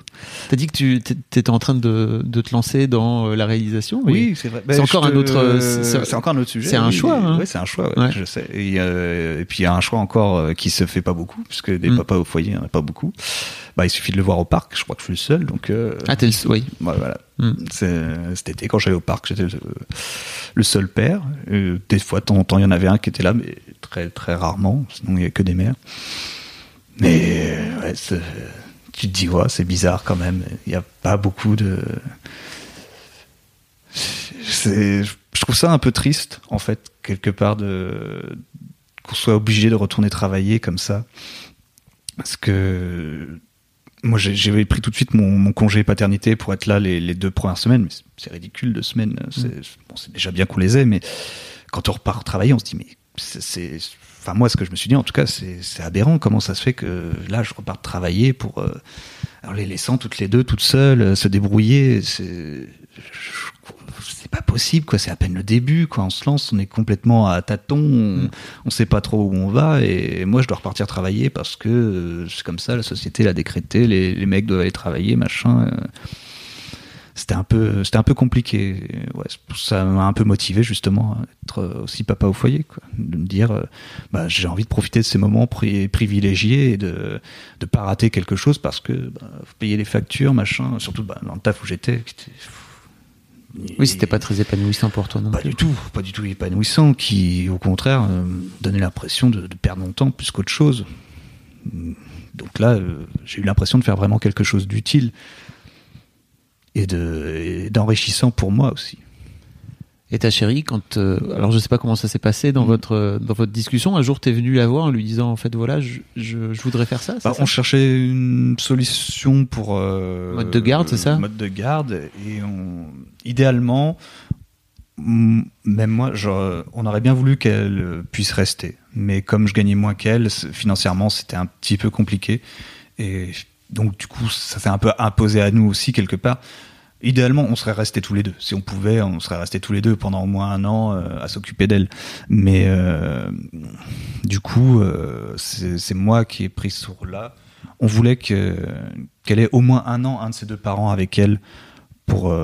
Speaker 3: tu as dit que tu étais en train de, de, te lancer dans euh, la réalisation.
Speaker 2: Oui, c'est vrai.
Speaker 3: c'est
Speaker 2: ben,
Speaker 3: encore, un autre,
Speaker 2: euh, c'est encore un autre sujet.
Speaker 3: C'est un choix. Hein.
Speaker 2: Oui, c'est un choix, ouais, je sais. Et, et, puis il y a un choix encore qui se fait pas beaucoup, puisque des mm. papas au foyer, il n'y en a pas beaucoup. Bah, il suffit de le voir au parc, je crois que je suis le seul. Donc,
Speaker 3: ah, t'es le Oui.
Speaker 2: voilà. Mm. Cet été, quand j'allais au parc, j'étais le, seul père. des fois, de temps en temps, il y en avait un qui était là, mais très très rarement, sinon il n'y a que des mères. Mais ouais, tu te dis, ouais, c'est bizarre quand même, il n'y a pas beaucoup de. Je trouve ça un peu triste, en fait, quelque part, de qu'on soit obligé de retourner travailler comme ça. Parce que moi, j'avais pris tout de suite mon, congé paternité pour être là les, deux premières semaines, mais c'est ridicule, deux semaines. C'est mm. déjà bien qu'on les ait, mais quand on repart travailler, on se dit, mais c'est enfin moi ce que je me suis dit en tout cas c'est aberrant comment ça se fait que là je repars travailler pour euh, alors les laissant toutes les deux toutes seules euh, se débrouiller c'est c'est pas possible quoi. C'est à peine le début quoi. On se lance on est complètement à tâtons. On, mm. on sait pas trop où on va. Et moi je dois repartir travailler parce que euh, c'est comme ça la société l'a décrété. Les, les, mecs doivent aller travailler machin. C'était un peu c'était un peu compliqué. Ouais, ça m'a un peu motivé justement à être aussi papa au foyer quoi. de me dire euh, bah, j'ai envie de profiter de ces moments privilégiés et de de pas rater quelque chose parce que bah, faut payer les factures machin. Surtout bah, dans le taf où j'étais
Speaker 3: oui, c'était pas très épanouissant pour toi non
Speaker 2: Pas du tout, pas du tout épanouissant, qui au contraire euh, donnait l'impression de, de, perdre mon temps plus qu'autre chose. Donc là, euh, j'ai eu l'impression de faire vraiment quelque chose d'utile et de d'enrichissant pour moi aussi.
Speaker 3: Et ta chérie, quand euh, alors je sais pas comment ça s'est passé dans mm. votre dans votre discussion, un jour tu es venu la voir en lui disant en fait voilà je, je, voudrais faire ça.
Speaker 2: Bah, on cherchait une solution pour euh,
Speaker 3: mode de garde, c'est ça
Speaker 2: Mode de garde et on, idéalement même moi, genre, on aurait bien voulu qu'elle puisse rester, mais comme je gagnais moins qu'elle, financièrement c'était un petit peu compliqué et donc du coup, ça s'est un peu imposé à nous aussi quelque part. Idéalement, on serait restés tous les deux. Si on pouvait, on serait restés tous les deux pendant au moins un an euh, à s'occuper d'elle. Mais euh, du coup, euh, c'est moi qui ai pris ce rôle-là. On voulait que qu'elle ait au moins un an, un de ses deux parents avec elle pour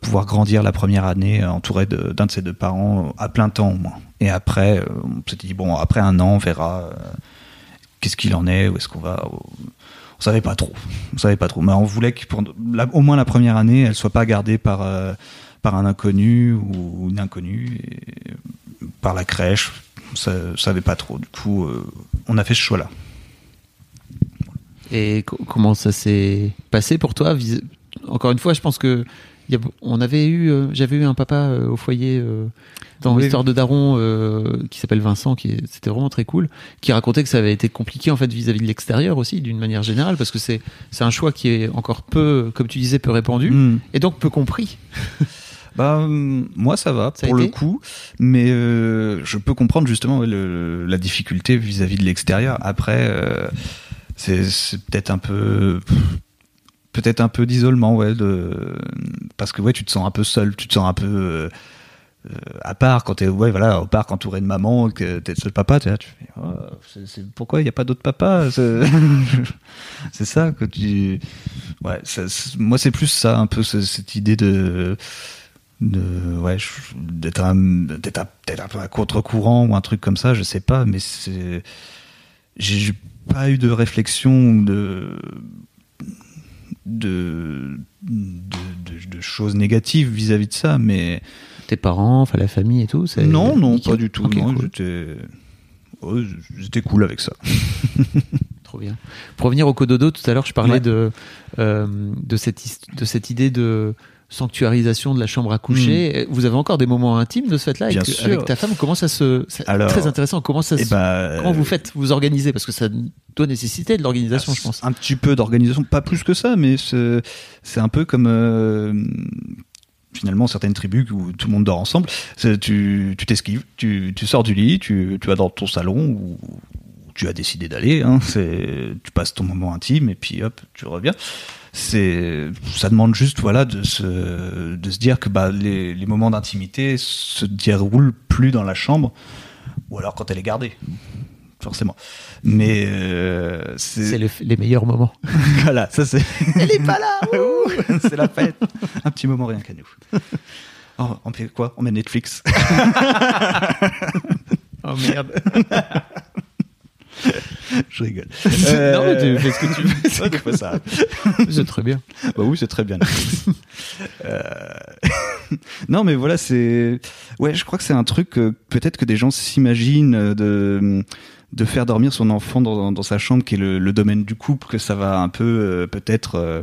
Speaker 2: pouvoir grandir la première année entourée d'un de, ses deux parents à plein temps au moins. Et après, on s'était dit bon, après un an, on verra qu'est-ce qu'il en est, où est-ce qu'on va on savait pas trop. On savait pas trop. Mais on voulait que pour au moins la première année, elle soit pas gardée par euh, par un inconnu ou une inconnue, par la crèche. On savait pas trop. Du coup, euh, on a fait ce choix-là.
Speaker 3: Et comment ça s'est passé pour toi? Encore une fois, je pense que on avait eu, euh, j'avais eu un papa au foyer dans l'histoire de Daron euh, qui s'appelle Vincent, qui c'était vraiment très cool, qui racontait que ça avait été compliqué en fait vis-à-vis de l'extérieur aussi, d'une manière générale, parce que c'est c'est un choix qui est encore peu, comme tu disais, peu répandu hmm. et donc peu compris.
Speaker 2: Bah hum, moi ça va pour le coup, mais euh, je peux comprendre justement la difficulté vis-à-vis de l'extérieur. Après, euh, c'est peut-être un peu peut-être un peu d'isolement ouais de parce que ouais tu te sens un peu seul, tu te sens un peu à part quand t'es ouais voilà au parc entouré de maman que t'es le seul papa tu tu fais oh, pourquoi il n'y a pas d'autres papas c'est, ça que tu ouais moi c'est plus ça un peu cette idée de ouais d'être un, d'être un peu à contre-courant ou un truc comme ça je sais pas mais c'est j'ai pas eu de réflexion de de, de, choses négatives vis-à-vis de ça, mais
Speaker 3: tes parents, enfin la famille et tout
Speaker 2: Non, non, pas du tout. Oh, j'étais cool avec ça.
Speaker 3: Trop bien. Pour revenir au Cododo, tout à l'heure, je parlais de, euh, de, cette, de cette idée de sanctuarisation de la chambre à coucher. Hmm. Vous avez encore des moments intimes de ce fait-là avec, avec, ta femme? Comment ça se Alors, très intéressant. Comment ça eh se, comment vous faites vous organisez? Parce que ça doit nécessiter de l'organisation, je pense.
Speaker 2: Un petit peu d'organisation, pas plus que ça, mais c'est un peu comme euh, finalement certaines tribus où tout le monde dort ensemble. Tu t'esquives, tu, tu, sors du lit, tu, tu vas dans ton salon où tu as décidé d'aller. Hein, tu passes ton moment intime et puis hop, tu reviens c'est ça demande juste voilà de se de se dire que bah les, les moments d'intimité se déroulent plus dans la chambre ou alors quand elle est gardée forcément. Mais euh,
Speaker 3: c'est les meilleurs moments.
Speaker 2: Voilà ça c'est
Speaker 3: elle est pas là
Speaker 2: c'est la fête. Un petit moment rien qu'à nous. Oh, on fait quoi? On met Netflix.
Speaker 3: Oh merde
Speaker 2: je rigole.
Speaker 3: Euh... Non, mais tu fais ce que tu veux. C'est ça. c'est très bien.
Speaker 2: Bah oui, c'est très bien. euh... non, mais voilà, c'est. Ouais, je crois que c'est un truc que peut-être que des gens s'imaginent de de faire dormir son enfant dans, dans sa chambre, qui est le, le, domaine du couple, que ça va un peu euh, peut-être. Euh,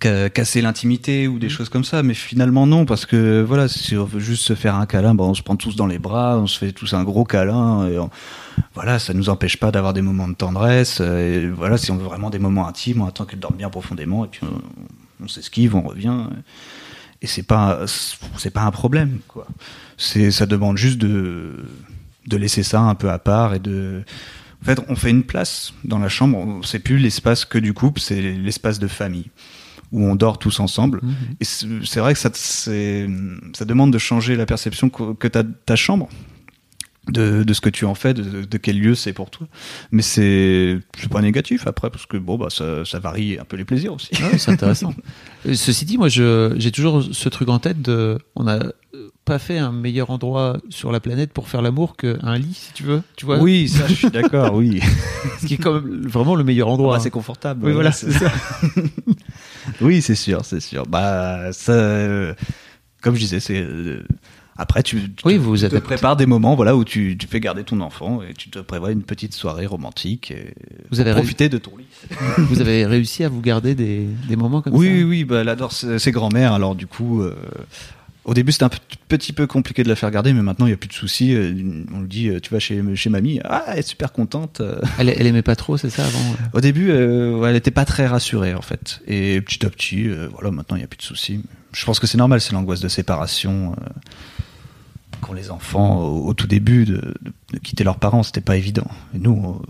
Speaker 2: casser l'intimité ou des mmh. choses comme ça mais finalement non parce que voilà si on veut juste se faire un câlin bon, on se prend tous dans les bras on se fait tous un gros câlin et voilà ça nous empêche pas d'avoir des moments de tendresse et voilà si on veut vraiment des moments intimes on attend qu'elle dorme bien profondément et puis on, s'esquive on revient et c'est pas c'est pas un problème quoi c'est ça demande juste de de laisser ça un peu à part et de en fait, on fait une place dans la chambre. C'est plus l'espace que du couple, c'est l'espace de famille où on dort tous ensemble. Mhm. Et c'est vrai que ça, ça demande de changer la perception que, que tu as de ta chambre. De, de, ce que tu en fais, de, de quel lieu c'est pour toi. Mais c'est pas négatif après, parce que bon, bah, ça, ça varie un peu les plaisirs aussi.
Speaker 3: c'est intéressant. Euh, ceci dit, moi, j'ai toujours ce truc en tête de. On a pas fait un meilleur endroit sur la planète pour faire l'amour qu'un lit, si tu veux. Tu vois
Speaker 2: oui, ça, je suis d'accord, oui.
Speaker 3: ce qui est quand même vraiment le meilleur endroit.
Speaker 2: c'est confortable.
Speaker 3: Oui, voilà, c'est ça.
Speaker 2: oui, c'est sûr, c'est sûr. Bah, ça, euh, comme je disais, c'est. Euh, après, tu,
Speaker 3: oui, vous
Speaker 2: te prépares des moments voilà, où tu, tu fais garder ton enfant et tu te prévois une petite soirée romantique. Et
Speaker 3: vous avez
Speaker 2: profité de ton lit.
Speaker 3: vous avez réussi à vous garder des, des moments comme
Speaker 2: oui,
Speaker 3: ça
Speaker 2: Oui, oui, bah, elle adore ses, grands-mères, alors du coup. Euh, au début, c'était un petit peu compliqué de la faire garder, mais maintenant, il n'y a plus de soucis. Euh, on lui dit, euh, tu vas chez, chez mamie. Ah, elle est super contente.
Speaker 3: Elle, elle aimait pas trop, c'est ça, avant
Speaker 2: Au début, elle n'était pas très rassurée, en fait. Et petit à petit, voilà, maintenant, il n'y a plus de soucis. Je pense que c'est normal, c'est l'angoisse de séparation les enfants au, tout début de, quitter leurs parents, c'était pas évident. Et nous,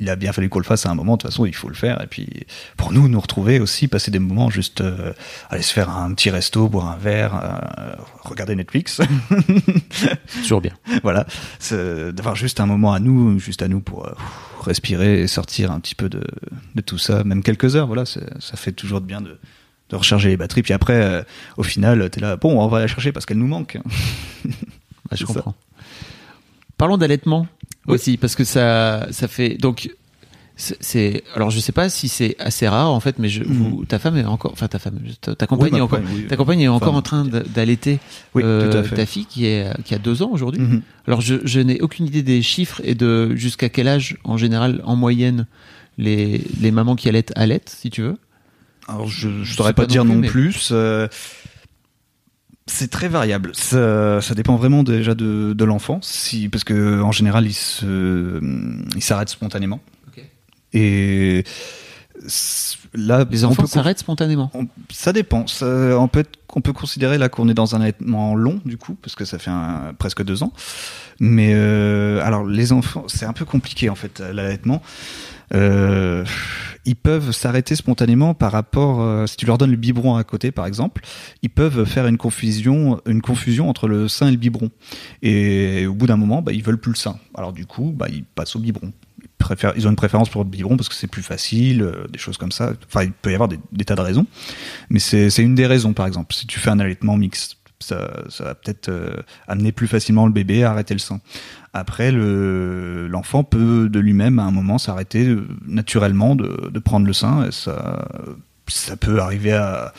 Speaker 2: il a bien fallu qu'on le fasse à un moment. De toute façon, il faut le faire. Et puis, pour nous, nous retrouver aussi, passer des moments juste euh, aller se faire un petit resto, boire un verre, euh, regarder Netflix.
Speaker 3: Toujours bien.
Speaker 2: voilà, d'avoir juste un moment à nous, juste à nous pour euh, respirer et sortir un petit peu de, tout ça, même quelques heures. Voilà, ça fait toujours de bien de de recharger les batteries. Puis après, au final, t'es là, bon, on va la chercher parce qu'elle nous manque.
Speaker 3: Je comprends. Parlons d'allaitement aussi, parce que ça, ça fait donc. C'est alors je sais pas si c'est assez rare en fait, mais je, vous, mm. ta femme est encore, enfin ta femme, ta, compagne est encore, ta compagne est encore en train d'allaiter euh, ta fille qui est qui a deux ans aujourd'hui. Mm-hmm. Alors je, je n'ai aucune idée des chiffres et de jusqu'à quel âge en général, en moyenne, les les mamans qui allaitent allaitent, si tu veux.
Speaker 2: Alors je ne saurais pas, dire non plus. Euh, c'est très variable. Ça, ça, dépend vraiment déjà de, de l'enfant, si, parce que en général, il se, il s'arrête spontanément. Et là,
Speaker 3: Les enfants s'arrêtent spontanément.
Speaker 2: on- ça dépend. Ça- on peut être- on peut considérer là qu'on est dans un allaitement long du coup, parce que ça fait un- presque deux ans. Mais euh, alors les enfants, c'est un peu compliqué en fait l'allaitement. Euh, ils peuvent s'arrêter spontanément par rapport, euh, si tu leur donnes le biberon à côté par exemple, ils peuvent faire une confusion, une confusion entre le sein et le biberon. Et au bout d'un moment, bah, ils veulent plus le sein. Alors du coup, bah, ils passent au biberon. Ils, ont une préférence pour le biberon parce que c'est plus facile, euh, des choses comme ça. Enfin, il peut y avoir des, tas de raisons. Mais c'est une des raisons, par exemple. Si tu fais un allaitement mixte, ça, va peut-être euh, amener plus facilement le bébé à arrêter le sein. Après, le- l'enfant peut de lui-même, à un moment, s'arrêter euh, naturellement de, prendre le sein. Ça, ça peut arriver à,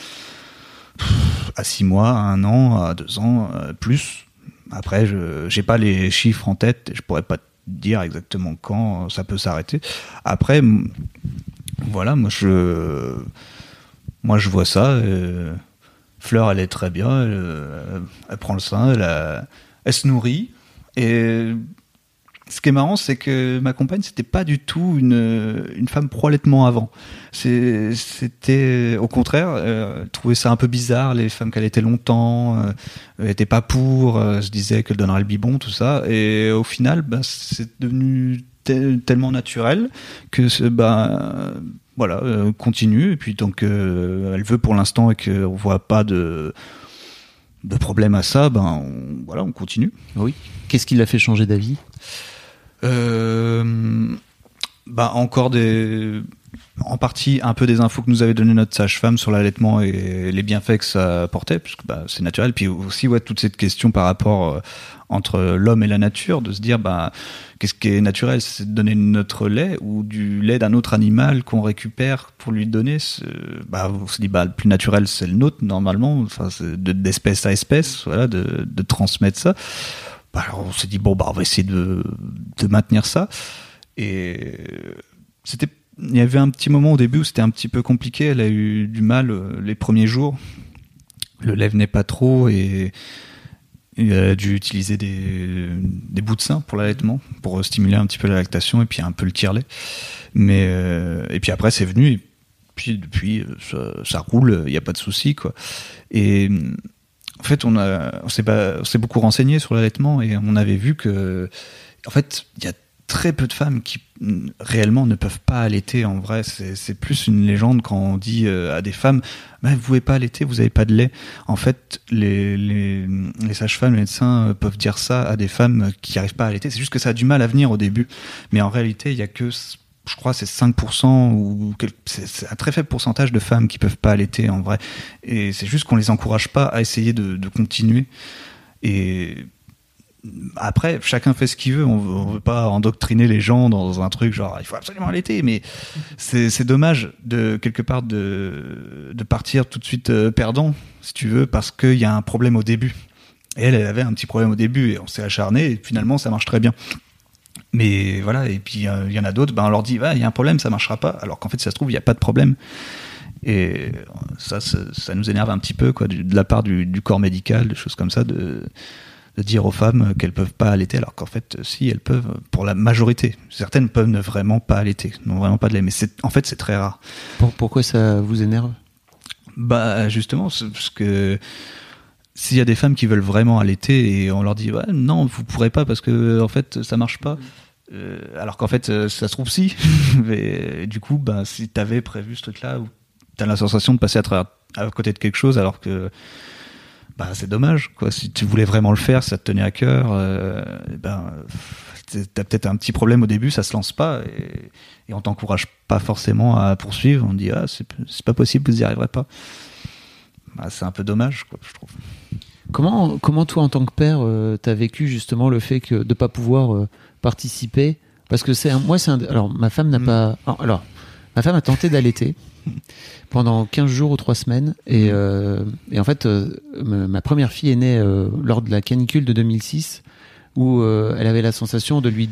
Speaker 2: à six mois, à un an, à deux ans, euh, plus. Après, je j'ai pas les chiffres en tête et je pourrais pas dire exactement quand ça peut s'arrêter. Après, voilà, moi je, moi je vois ça. Fleur, elle est très bien. Elle, euh, prend le sein, elle, se nourrit. Et ce qui est marrant, c'est que ma compagne, c'était pas du tout une, une femme pro-allaitement avant. C'était au contraire, euh, trouvait ça un peu bizarre, les femmes qui allaitaient longtemps, euh, était pas pour, euh, se disait qu'elle donnerait le biberon, tout ça. Et au final, bah, c'est devenu te- tellement naturel que bah, voilà, euh, continue. Et puis donc, euh, elle veut pour l'instant et qu'on voit pas de de problème à ça, ben on- voilà, on continue.
Speaker 3: Oui. Qu'est-ce qui l'a fait changer d'avis?
Speaker 2: Euh, bah encore des, en partie un peu des infos que nous avait donné notre sage-femme sur l'allaitement et les bienfaits que ça apportait, puisque bah, c'est naturel. Puis aussi ouais toute cette question par rapport euh, entre l'homme et la nature, de se dire bah qu'est-ce qui est naturel, c'est de donner notre lait ou du lait d'un autre animal qu'on récupère pour lui donner. Bah on se dit bah le plus naturel c'est le nôtre normalement, enfin d'espèce à espèce, voilà, de, transmettre ça. Bah, on s'est dit bon bah on va essayer de, de maintenir ça et c'était il y avait un petit moment au début où c'était un petit peu compliqué. Elle a eu du mal euh, les premiers jours. Le lait venait pas trop et, elle a dû utiliser des, des bouts de sein pour l'allaitement pour stimuler un petit peu la lactation et puis un peu le tire-lait. Mais euh, et puis après c'est venu et puis depuis euh, ça, roule il n'y a pas de souci quoi. Et en fait, on, on s'est beaucoup renseigné sur l'allaitement et on avait vu que, en fait, il y a très peu de femmes qui réellement ne peuvent pas allaiter. En vrai, c'est plus une légende quand on dit euh, à des femmes, vous pouvez pas allaiter, vous avez pas de lait. En fait, les, les, sages-femmes, les médecins euh, peuvent dire ça à des femmes qui n'arrivent pas à allaiter. C'est juste que ça a du mal à venir au début. Mais en réalité, il y a que je crois c'est 5% ou c'est un très faible pourcentage de femmes qui peuvent pas allaiter en vrai et c'est juste qu'on les encourage pas à essayer de, de continuer et après chacun fait ce qu'il veut. On veut, on veut pas endoctriner les gens dans un truc genre il faut absolument allaiter. Mais c'est dommage de quelque part de partir tout de suite euh, perdant si tu veux parce qu'il y a un problème au début. Et elle elle avait un petit problème au début et on s'est acharné et finalement ça marche très bien. Mais voilà, et puis euh, il y en a d'autres, ben on leur dit, il y a un problème, ça marchera pas, alors qu'en fait, si ça se trouve, il n'y a pas de problème. Et ça, ça, nous énerve un petit peu, quoi, de la part du, corps médical, des choses comme ça, de dire aux femmes qu'elles peuvent pas allaiter, alors qu'en fait, si, elles peuvent, pour la majorité. Certaines peuvent ne vraiment pas allaiter, n'ont vraiment pas de lait, mais c'est, en fait, c'est très rare.
Speaker 3: Pour- Pourquoi ça vous énerve?
Speaker 2: Bah justement, parce que s'il y a des femmes qui veulent vraiment allaiter et on leur dit ouais, non, vous pourrez pas parce que en fait ça marche pas. Euh, alors qu'en fait euh, ça se trouve si. Mais du coup, bah si t'avais prévu ce truc-là t'as la sensation de passer à, travers, à côté de quelque chose alors que bah c'est dommage quoi. Si tu voulais vraiment le faire, ça te tenait à cœur, euh, eh ben t'as peut-être un petit problème au début, ça se lance pas et, et on t'encourage pas forcément à poursuivre. On dit ah c'est pas possible, vous y arriverez pas. Bah, c'est un peu dommage quoi, je trouve.
Speaker 3: Comment, comment toi, en tant que père, euh, t'as vécu justement le fait que de pas pouvoir euh, participer? Parce que c'est un- moi, c'est un, alors ma femme n'a
Speaker 2: Mm.
Speaker 3: pas, alors ma femme a tenté d'allaiter pendant 15 jours ou 3 semaines et, euh, et en fait, euh, ma ma première fille est née euh, lors de la canicule de 2006. Où euh, elle avait la sensation de lui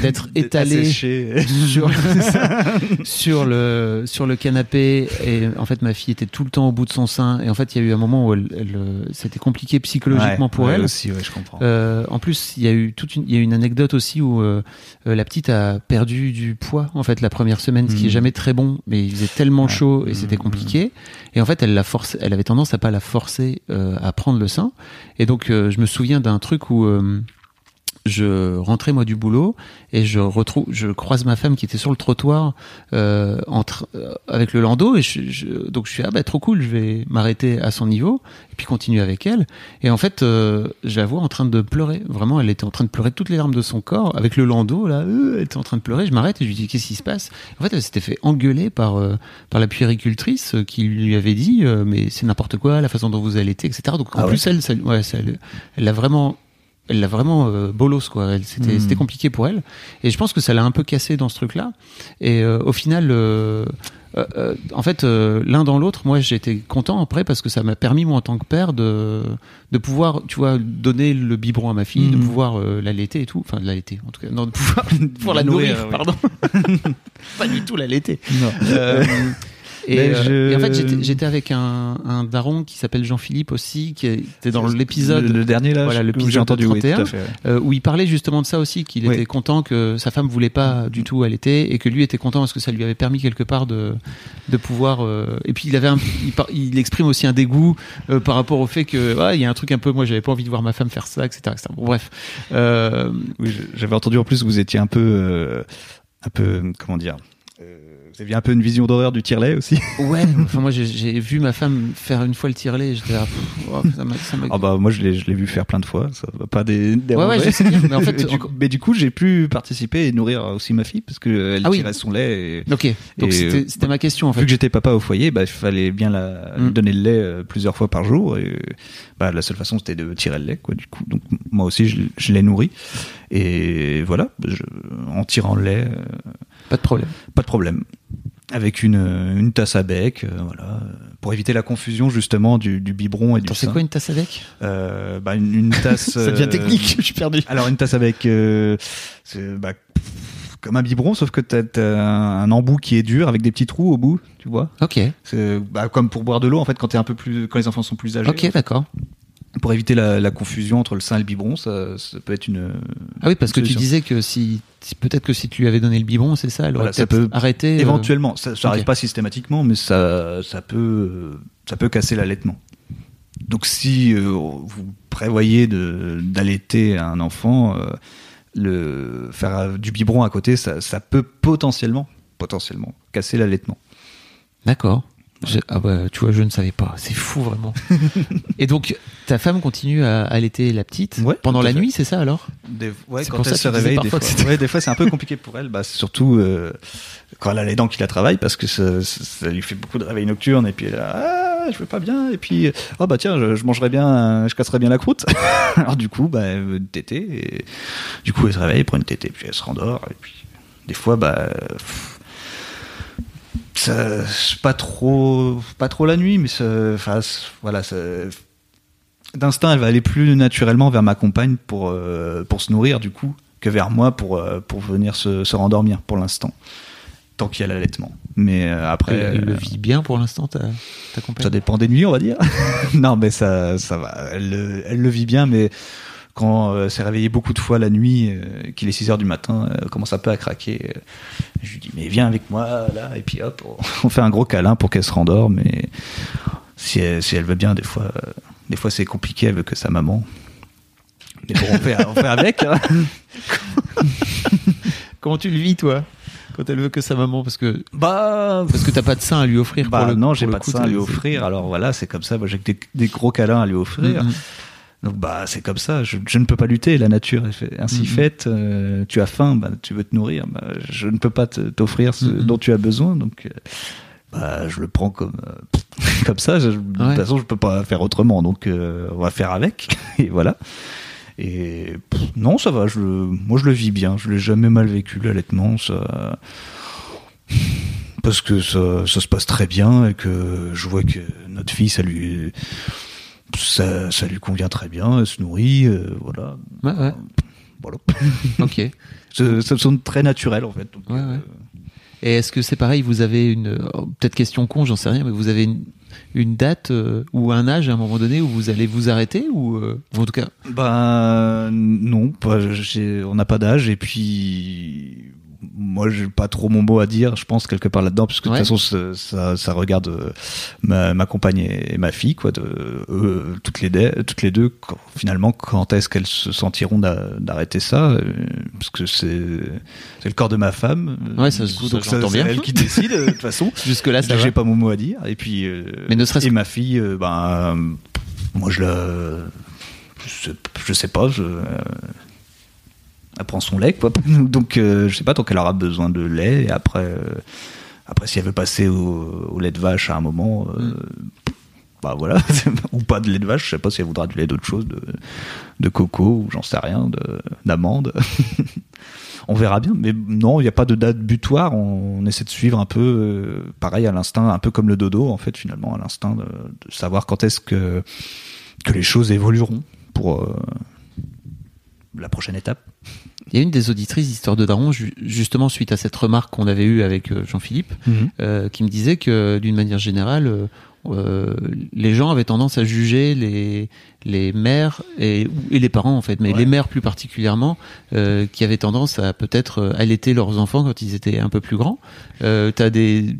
Speaker 3: d'être étalée sur, sur le sur le canapé et en fait ma fille était tout le temps au bout de son sein et en fait il y a eu un moment où elle, elle, c'était compliqué psychologiquement
Speaker 2: Ouais,
Speaker 3: pour
Speaker 2: ouais,
Speaker 3: elle
Speaker 2: aussi, ouais, je comprends.
Speaker 3: euh, en plus, il y a eu toute une, il y a eu une anecdote aussi où euh, euh, la petite a perdu du poids en fait la première semaine, ce qui est
Speaker 2: Mhm.
Speaker 3: jamais très bon, mais il faisait tellement chaud et c'était
Speaker 2: Mhm.
Speaker 3: compliqué. Et en fait, elle l'a forcé, elle avait tendance à pas la forcer euh, à prendre le sein. Et donc, euh, je me souviens d'un truc où euh, je rentrais moi du boulot et je retrouve, je croise ma femme qui était sur le trottoir euh, entre euh, avec le landau et je, je- donc je suis ah bah trop cool, je vais m'arrêter à son niveau et puis continuer avec elle. Et en fait, euh, je la vois en train de pleurer. Vraiment, elle était en train de pleurer toutes les larmes de son corps avec le landau là. euh, elle était en train de pleurer. Je m'arrête et je lui dis qu'est-ce qui se passe? En fait, elle s'était fait engueuler par euh, par la puéricultrice euh, qui lui avait dit euh, mais c'est n'importe quoi la façon dont vous allaitez, etc. Donc en
Speaker 2: Ah ouais?
Speaker 3: plus elle, ça, ouais, ça, elle elle l'a vraiment elle l'a vraiment euh, bolos quoi. C'était c'était compliqué pour elle. Et je pense que ça l'a un peu cassé dans ce truc-là. Et euh, au final, euh, euh, euh, en fait, euh, l'un dans l'autre, moi j'étais content après parce que ça m'a permis moi en tant que père de de pouvoir, tu vois, donner le biberon à ma fille, de
Speaker 2: Mhm.
Speaker 3: pouvoir l'allaiter et tout. Enfin, l'allaiter en tout cas, non, de pouvoir pour la
Speaker 2: La nourrir,
Speaker 3: nourrir,
Speaker 2: oui.
Speaker 3: pardon. Pas du tout l'allaiter.
Speaker 2: Non.
Speaker 3: Euh, et,
Speaker 2: Mais je-
Speaker 3: et en fait, j'étais- avec un, un daron qui s'appelle Jean-Philippe aussi, qui était dans l'épisode
Speaker 2: le, le dernier là,
Speaker 3: Voilà, l'épisode
Speaker 2: j'ai entendu, oui,
Speaker 3: 31.
Speaker 2: tout à fait. ouais.
Speaker 3: euh, où il parlait justement de ça aussi, qu'il
Speaker 2: Oui.
Speaker 3: était content que sa femme voulait pas du tout allaiter et que lui était content parce que ça lui avait permis quelque part de de pouvoir. euh, Et puis il avait, un, il, par- il exprime aussi un dégoût euh, par rapport au fait que ouais, il y a un truc un peu, moi j'avais pas envie de voir ma femme faire ça, etc. etc. Bon, bref. Euh,
Speaker 2: Oui, j'avais entendu en plus que vous étiez un peu, un peu, comment dire, vous aviez un peu une vision d'horreur du tire-lait aussi?
Speaker 3: ouais. Enfin moi j'ai- vu ma femme faire une fois le tirelet, et j'étais là, oh, ça m'a-
Speaker 2: Ah bah moi je l'ai, vu faire plein de fois, ça va pas des.
Speaker 3: Ouais,
Speaker 2: déranger.
Speaker 3: ouais, je sais bien, mais en fait,
Speaker 2: mais, du,
Speaker 3: encore-
Speaker 2: mais du coup j'ai pu participer et nourrir aussi ma fille parce que elle
Speaker 3: Ah oui.
Speaker 2: tirait son lait. Et,
Speaker 3: Ok, donc c'était
Speaker 2: euh,
Speaker 3: c'était ma question en
Speaker 2: Vu
Speaker 3: fait.
Speaker 2: que j'étais papa au foyer, bah, il fallait bien la, lui
Speaker 3: Mm.
Speaker 2: donner le lait euh, plusieurs fois par jour. Et bah, la seule façon, c'était de tirer le lait, quoi, du coup. Donc, moi aussi, je, je l'ai nourri. Et voilà, je, en tirant le lait, euh,
Speaker 3: Pas de problème.
Speaker 2: pas de problème. Avec une, une tasse à bec, euh, voilà, euh, pour éviter la confusion justement du, du biberon et
Speaker 3: Attends,
Speaker 2: du
Speaker 3: c'est quoi une tasse avec
Speaker 2: Euh, bah, une, une tasse.
Speaker 3: Ça devient
Speaker 2: euh,
Speaker 3: technique, je suis perdu.
Speaker 2: Alors une tasse avec, euh, c'est bah, comme un biberon, sauf que t'as as un, un embout qui est dur avec des petits trous au bout, tu vois.
Speaker 3: Ok,
Speaker 2: C'est bah, comme pour boire de l'eau en fait quand t'es un peu plus quand les enfants sont plus âgés.
Speaker 3: ok, d'accord.
Speaker 2: Pour éviter la, la confusion entre le sein et le biberon, ça, ça peut être une.
Speaker 3: Ah oui, parce que tu disais que si, si- peut-être que si tu lui avais donné le biberon, c'est ça, elle aurait
Speaker 2: Voilà, ça peut-
Speaker 3: arrêté. euh,
Speaker 2: Éventuellement, ça, ça arrive
Speaker 3: ok.
Speaker 2: pas systématiquement, mais ça, ça peut, ça peut casser l'allaitement. Donc si euh, vous prévoyez d'allaiter un enfant, euh, le faire du biberon à côté, ça, ça peut potentiellement, potentiellement casser l'allaitement.
Speaker 3: D'accord. Je- ah bah, tu vois, je ne savais pas. C'est fou vraiment. Et donc, ta femme continue à allaiter la petite
Speaker 2: Ouais,
Speaker 3: pendant la
Speaker 2: fait.
Speaker 3: nuit, c'est ça alors?
Speaker 2: Des, ouais, quand
Speaker 3: pour ça
Speaker 2: elle se réveille, des fois, ouais, des fois c'est un peu compliqué pour elle, bah, surtout euh, quand elle a les dents qui la travaillent, parce que ça, ça- ça lui fait beaucoup de réveils nocturnes, et puis elle a, ah, je vais pas bien, et puis, oh bah tiens, je, je mangerais bien, je casserais bien la croûte. Alors du coup, bah, elle veut une tétée, et du coup elle se réveille, elle prend une tétée, puis elle se rendort, et puis des fois, bah, pff, ça, pas trop, pas trop la nuit, mais ça, enfin, voilà, d'instinct, elle va aller plus naturellement vers ma compagne pour, euh, pour se nourrir, du coup, que vers moi pour, euh, pour venir se, se rendormir pour l'instant. Tant qu'il y a l'allaitement. Mais euh, après.
Speaker 3: elle, elle le vit bien pour l'instant, ta, ta compagne?
Speaker 2: ça dépend des nuits, on va dire. non, mais ça, ça va. Elle, le- elle le vit bien, mais quand euh, s'est réveillée beaucoup de fois la nuit, euh, qu'il est 6 heures du matin, elle commence un peu à craquer. euh, je lui dis, mais viens avec moi, là, et puis hop, on fait un gros câlin pour qu'elle se rendorme. Mais si elle, si elle veut bien, des fois, euh, des fois c'est compliqué, elle veut que sa maman. Mais bon, on fait, on fait avec. hein.
Speaker 3: Comment tu le vis, toi Quand elle veut que sa maman, parce que
Speaker 2: Bah,
Speaker 3: parce que t'as pas de sein à lui offrir.
Speaker 2: bah
Speaker 3: pour le,
Speaker 2: non, j'ai pas de sein à lui offrir. Alors voilà, c'est comme ça. Moi, j'ai que des, des gros câlins à lui offrir.
Speaker 3: Mhm.
Speaker 2: Donc bah c'est comme ça, je, je ne peux pas lutter, la nature est fait- ainsi
Speaker 3: Mhm.
Speaker 2: faite, euh, tu as faim, bah, tu veux te nourrir, bah, je ne peux pas t'offrir ce
Speaker 3: Mhm.
Speaker 2: dont tu as besoin, donc euh, bah, je le prends comme, euh, comme ça, je- de toute façon je peux pas faire autrement, donc euh, on va faire avec, et voilà. Et pff, non, ça va, je, moi je le vis bien, je l'ai jamais mal vécu l'allaitement, ça... Parce que ça, ça se passe très bien et que je vois que notre fille, ça lui, ça, ça lui convient très bien, elle se nourrit, euh, voilà.
Speaker 3: Ouais, ouais.
Speaker 2: Voilà.
Speaker 3: Ok.
Speaker 2: ça, ça me semble très naturel en fait. Donc,
Speaker 3: Ouais,
Speaker 2: euh,
Speaker 3: ouais. Et est-ce que c'est pareil, vous avez une, oh, peut-être question con, j'en sais rien, mais vous avez une, une date euh, ou un âge à un moment donné où vous allez vous arrêter ou, en tout cas,
Speaker 2: Ben non, pas, on n'a pas d'âge et puis moi j'ai pas trop mon mot à dire, je pense quelque part là-dedans, puisque de
Speaker 3: Ouais.
Speaker 2: toute façon ça, ça, regarde euh, ma, ma compagne et, ma fille, quoi, de, eux, toutes les deux, toutes les deux, quand- finalement, quand est-ce qu'elles se sentiront d'a- d'arrêter ça, euh, parce que c'est c'est le corps de ma femme, euh,
Speaker 3: Ouais, ça,
Speaker 2: coup,
Speaker 3: ça,
Speaker 2: donc ça,
Speaker 3: bien.
Speaker 2: elle qui décide de toute façon.
Speaker 3: jusque là, ça
Speaker 2: j'ai pas mon mot à dire et puis euh,
Speaker 3: Mais ne serait-ce
Speaker 2: et
Speaker 3: que-
Speaker 2: ma fille euh, ben euh, moi je la je sais, je sais pas je euh, elle prend son lait quoi. Donc euh, je sais pas tant qu'elle aura besoin de lait et après euh, après si elle veut passer au, au lait de vache à un moment euh,
Speaker 3: Mm.
Speaker 2: bah voilà. Ou pas de lait de vache je sais pas si elle voudra du lait d'autre chose de, de coco ou j'en sais rien de d'amande. On verra bien. Mais non il n'y a pas de date butoir. On, on essaie de suivre un peu euh, pareil à l'instinct un peu comme le dodo en fait finalement à l'instinct de, de savoir quand est-ce que que les choses évolueront pour la prochaine étape
Speaker 3: Il y a une des auditrices d'Histoire de Daron, ju- justement suite à cette remarque qu'on avait eue avec euh, Jean-Philippe, euh, qui me disait que d'une manière générale, euh, euh, les gens avaient tendance à juger les les mères et, et les parents en fait, mais
Speaker 2: Ouais.
Speaker 3: les mères plus particulièrement, euh, qui avaient tendance à peut-être euh, allaiter leurs enfants quand ils étaient un peu plus grands. Euh, t'as des,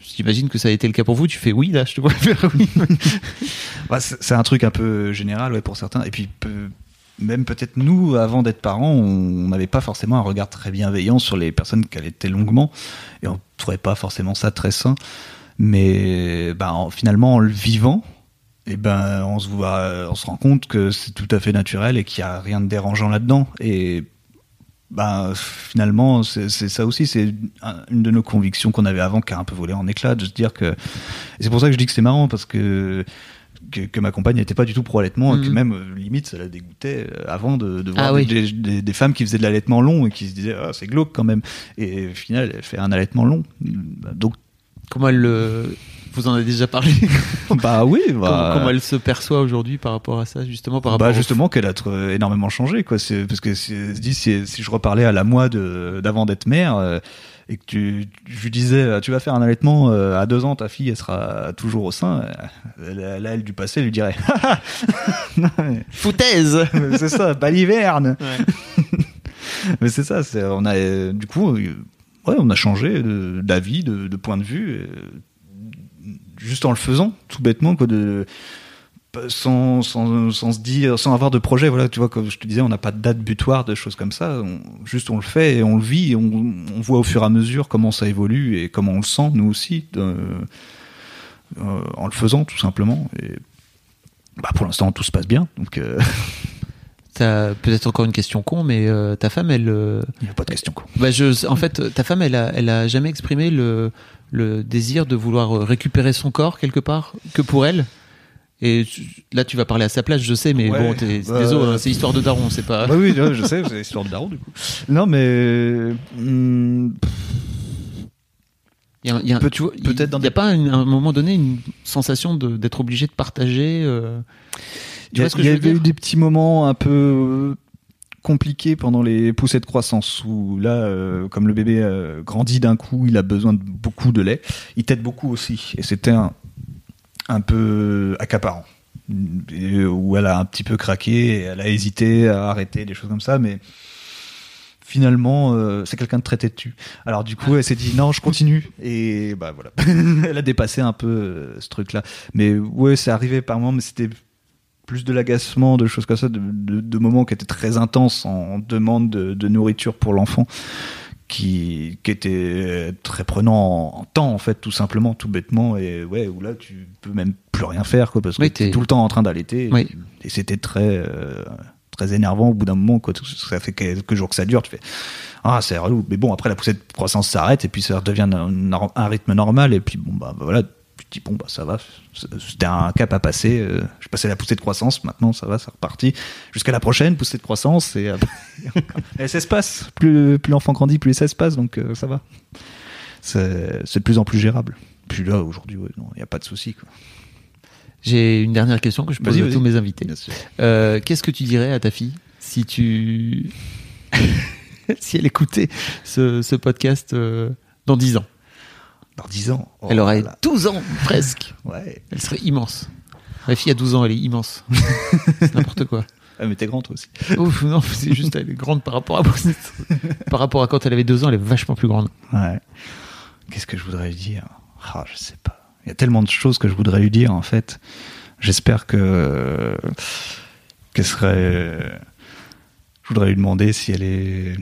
Speaker 3: j'imagine que ça a été le cas pour vous. Tu fais oui là, je te vois faire oui.
Speaker 2: Bah, c'est c'est un truc un peu général ouais, pour certains. Et puis peu- même peut-être nous, avant d'être parents, on n'avait pas forcément un regard très bienveillant sur les personnes qui allaitaient longuement. Et on trouvait pas forcément ça très sain. Mais bah, en- finalement, en le vivant, et ben, on, se voit, on se rend compte que c'est tout à fait naturel et qu'il n'y a rien de dérangeant là-dedans. Et ben, finalement, c'est ça aussi, c'est un- une de nos convictions qu'on avait avant qui a un peu volé en. Et c'est pour ça que je dis que c'est marrant, parce que que, que ma compagne n'était pas du tout pro allaitement et que
Speaker 3: Mhm.
Speaker 2: même euh, limite ça la dégoûtait euh, avant de, de voir
Speaker 3: Ah
Speaker 2: des,
Speaker 3: oui.
Speaker 2: des- des- des femmes qui faisaient de l'allaitement long et qui se disaient ah, c'est glauque quand même et au final elle fait un allaitement long donc
Speaker 3: Comment elle le, vous en avez déjà parlé.
Speaker 2: bah oui
Speaker 3: comment,
Speaker 2: bah,
Speaker 3: comment elle se perçoit aujourd'hui par rapport à ça, justement par rapport
Speaker 2: bah
Speaker 3: au-
Speaker 2: justement qu'elle a énormément changé quoi parce que se dit si, si je reparlais à la moi d'avant d'être mère euh, et que tu, je lui disais tu vas faire un allaitement euh, à deux ans ta fille elle sera toujours au sein euh, là elle du passé elle lui dirait Non, mais-
Speaker 3: foutaise.
Speaker 2: c'est ça, baliverne. Mais c'est ça, on a, du coup, ouais, on a changé d'avis, de, de point de vue, euh, juste en le faisant, tout bêtement, quoi, de, sans, sans, sans se dire, sans avoir de projet, voilà, tu vois, comme je te disais, on n'a pas de date butoir, de choses comme ça, on- juste on le fait et on le vit, et on, on voit au fur et à mesure comment ça évolue et comment on le sent, nous aussi, euh, en le faisant, tout simplement. Et, bah, pour l'instant, tout se passe bien, donc euh,
Speaker 3: T'as peut-être encore une question con, mais euh, ta femme, elle, euh,
Speaker 2: il n'y a pas de question. Quoi.
Speaker 3: bah je, en fait, ta femme, elle a, elle a jamais exprimé le, le désir de vouloir récupérer son corps quelque part que pour elle? Et là, tu vas parler à sa place, je sais, mais
Speaker 2: Ouais,
Speaker 3: bon, t'es,
Speaker 2: bah,
Speaker 3: désolé, hein, c'est histoire de daron, c'est pas.
Speaker 2: Bah oui, je sais, c'est l'histoire de Daron du coup. Non, mais hum,
Speaker 3: Il y a,
Speaker 2: peut-être dans
Speaker 3: il y a
Speaker 2: des-
Speaker 3: pas une- à un moment donné une sensation de, d'être obligé de partager. euh,
Speaker 2: il y, a-
Speaker 3: vois ce que
Speaker 2: il y avait eu des petits moments un peu compliqués pendant les poussées de croissance où là, euh, comme le bébé euh, grandit d'un coup, il a besoin de beaucoup de lait. Il tète beaucoup aussi, et c'était un, un peu accaparant. Et, où elle a un petit peu craqué, elle a hésité à arrêter, des choses comme ça, mais finalement, euh, c'est quelqu'un de très têtu. Alors du coup, elle s'est dit non, je continue. Et bah voilà, elle a dépassé un peu euh, ce truc-là. Mais ouais, c'est arrivé par moments, mais c'était plus de l'agacement, de choses comme ça, de, de- de moments qui étaient très intenses en demande de, de nourriture pour l'enfant, qui, qui étaient très prenants en, temps en fait, tout simplement, tout bêtement. Et ouais, où là, tu peux même plus rien faire, quoi, parce que
Speaker 3: Oui,
Speaker 2: tu es
Speaker 3: t'es-
Speaker 2: tout le temps en train d'allaiter.
Speaker 3: Oui.
Speaker 2: Et c'était très euh, très énervant au bout d'un moment quoi ça fait quelques jours que ça dure tu fais ah c'est relou mais bon après la poussée de croissance s'arrête et puis ça redevient un, un- un rythme normal et puis bon bah voilà te dis bon bah ça va. C'était un cap à passer. Euh, je passais la poussée de croissance. Maintenant ça va c'est reparti. Jusqu'à la prochaine poussée de croissance et, et ça se passe. Plus plus l'enfant grandit plus ça se passe. Donc euh, ça va. C'est de plus en plus gérable. Puis là aujourd'hui ouais, non il y a pas de souci
Speaker 3: J'ai une dernière question que je pose à tous mes invités. Euh, Qu'est-ce que tu dirais à ta fille si tu si elle écoutait ce, ce podcast euh, dans 10 ans?
Speaker 2: Dans 10 ans. oh
Speaker 3: Elle aurait
Speaker 2: là là.
Speaker 3: 12 ans presque.
Speaker 2: Ouais.
Speaker 3: Elle serait immense. Ma fille a 12 ans, elle est immense. C'est n'importe quoi.
Speaker 2: Ah, mais t'es grand toi aussi.
Speaker 3: Ouf, non, c'est juste elle est grande par rapport à par rapport à quand elle avait 2 ans, elle est vachement plus grande.
Speaker 2: Ouais. Qu'est-ce que je voudrais lui dire? Ah, je sais pas. Il y a tellement de choses que je voudrais lui dire en fait. J'espère que qu'elle serait. Je voudrais lui demander si elle est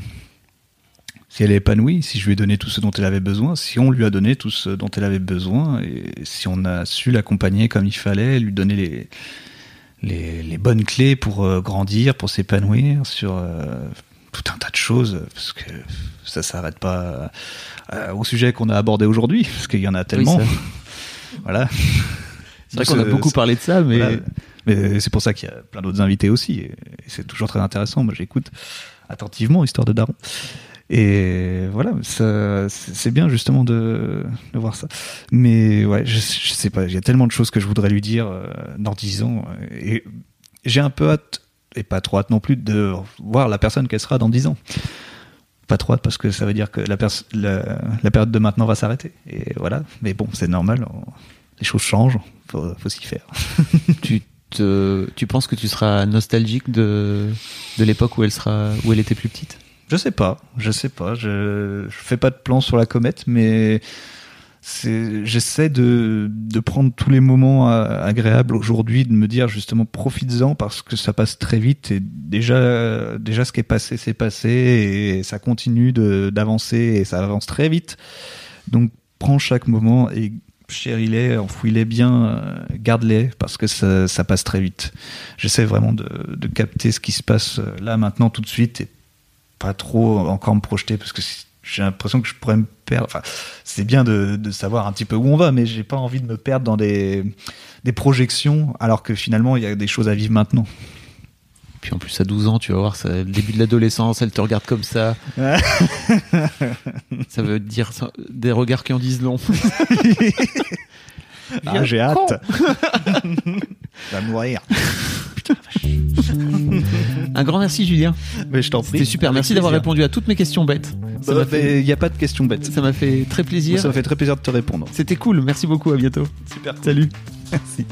Speaker 2: si elle est épanouie, si je lui ai donné tout ce dont elle avait besoin, si on lui a donné tout ce dont elle avait besoin, et si on a su l'accompagner comme il fallait, lui donner les, les, les bonnes clés pour euh, grandir, pour s'épanouir sur euh, tout un tas de choses, parce que ça s'arrête pas euh, au sujet qu'on a abordé aujourd'hui, parce qu'il y en a tellement. voilà.
Speaker 3: C'est vrai qu'on a beaucoup parlé de ça, mais
Speaker 2: voilà. Mais c'est pour ça qu'il y a plein d'autres invités aussi, et c'est toujours très intéressant. Moi, j'écoute attentivement Histoire de Daron. Et voilà, c'est bien justement de, voir ça. Mais ouais, je, sais pas, il y a tellement de choses que je voudrais lui dire euh, dans 10 ans. Et j'ai un peu hâte, et pas trop hâte non plus, de voir la personne qu'elle sera dans 10 ans. Pas trop hâte parce que ça veut dire que la, période de maintenant va s'arrêter. Et voilà, mais bon, c'est normal, les choses changent, faut, faut s'y faire.
Speaker 3: tu te, tu penses que tu seras nostalgique de de l'époque où où elle était plus petite?
Speaker 2: Je sais pas, je sais pas. Je, je fais pas de plan sur la comète, mais j'essaie de, prendre tous les moments euh, agréables aujourd'hui, de me dire justement profites-en parce que ça passe très vite et déjà, déjà ce qui est passé, c'est passé et ça continue d'avancer et ça avance très vite. Donc prends chaque moment et chéris-les, enfouis-les bien, euh, garde-les parce que ça, ça passe très vite. J'essaie vraiment de, de capter ce qui se passe euh, là, maintenant, tout de suite et pas trop encore me projeter parce que j'ai l'impression que je pourrais me perdre. Enfin, c'est bien de, de savoir un petit peu où on va, mais j'ai pas envie de me perdre dans des, des projections alors que finalement il y a des choses à vivre maintenant.
Speaker 3: Puis en plus à 12 ans, tu vas voir, ça, le début de l'adolescence, elle te regarde comme ça. ça veut dire ça- des regards qui en disent long.
Speaker 2: Ah, j'ai hâte. va mourir.
Speaker 3: Un grand merci Julien.
Speaker 2: Mais je t'en prie.
Speaker 3: C'était super. Merci d'avoir répondu à toutes mes questions bêtes. Ça
Speaker 2: Bah,
Speaker 3: m'a fait,
Speaker 2: Il n'y a pas de question bête.
Speaker 3: ça m'a fait très plaisir.
Speaker 2: ça me fait très plaisir de te répondre.
Speaker 3: C'était cool. Merci beaucoup. À bientôt.
Speaker 2: Super.
Speaker 3: Salut.
Speaker 2: Merci.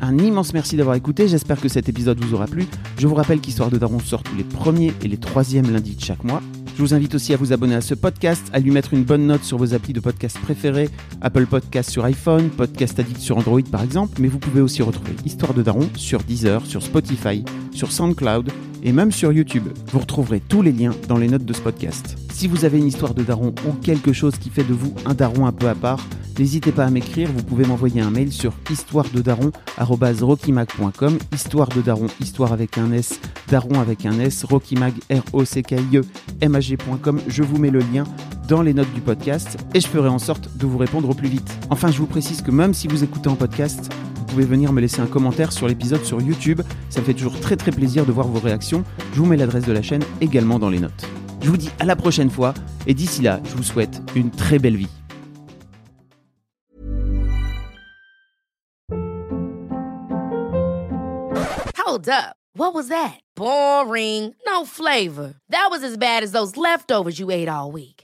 Speaker 3: Un immense merci d'avoir écouté, j'espère que cet épisode vous aura plu. Je vous rappelle qu'Histoire de Daron sort tous les premiers et les troisièmes lundis de chaque mois. Je vous invite aussi à vous abonner à ce podcast, à lui mettre une bonne note sur vos applis de podcast préférés, Apple Podcast sur iPhone, Podcast Addict sur Android par exemple, mais vous pouvez aussi retrouver Histoire de Daron sur Deezer, sur Spotify, sur SoundCloud et même sur YouTube. Vous retrouverez tous les liens dans les notes de ce podcast. Si vous avez une histoire de daron ou quelque chose qui fait de vous un daron un peu à part, n'hésitez pas à m'écrire, vous pouvez m'envoyer un mail sur histoirededaron@rockymac.com, histoire de daron, histoire avec un S, daron avec un S, rockymag R O C K I E M A G.com. Je vous mets le lien dans les notes du podcast et je ferai en sorte de vous répondre au plus vite. Enfin, je vous précise que même si vous écoutez en podcast, vous pouvez venir me laisser un commentaire sur l'épisode sur YouTube. Ça me fait toujours très très plaisir de voir vos réactions. Je vous mets l'adresse de la chaîne également dans les notes. Je vous dis à la prochaine fois et d'ici là, je vous souhaite une très belle vie.
Speaker 5: Hold up. What was that? Boring. No flavor. That was as bad as those leftovers you ate all week.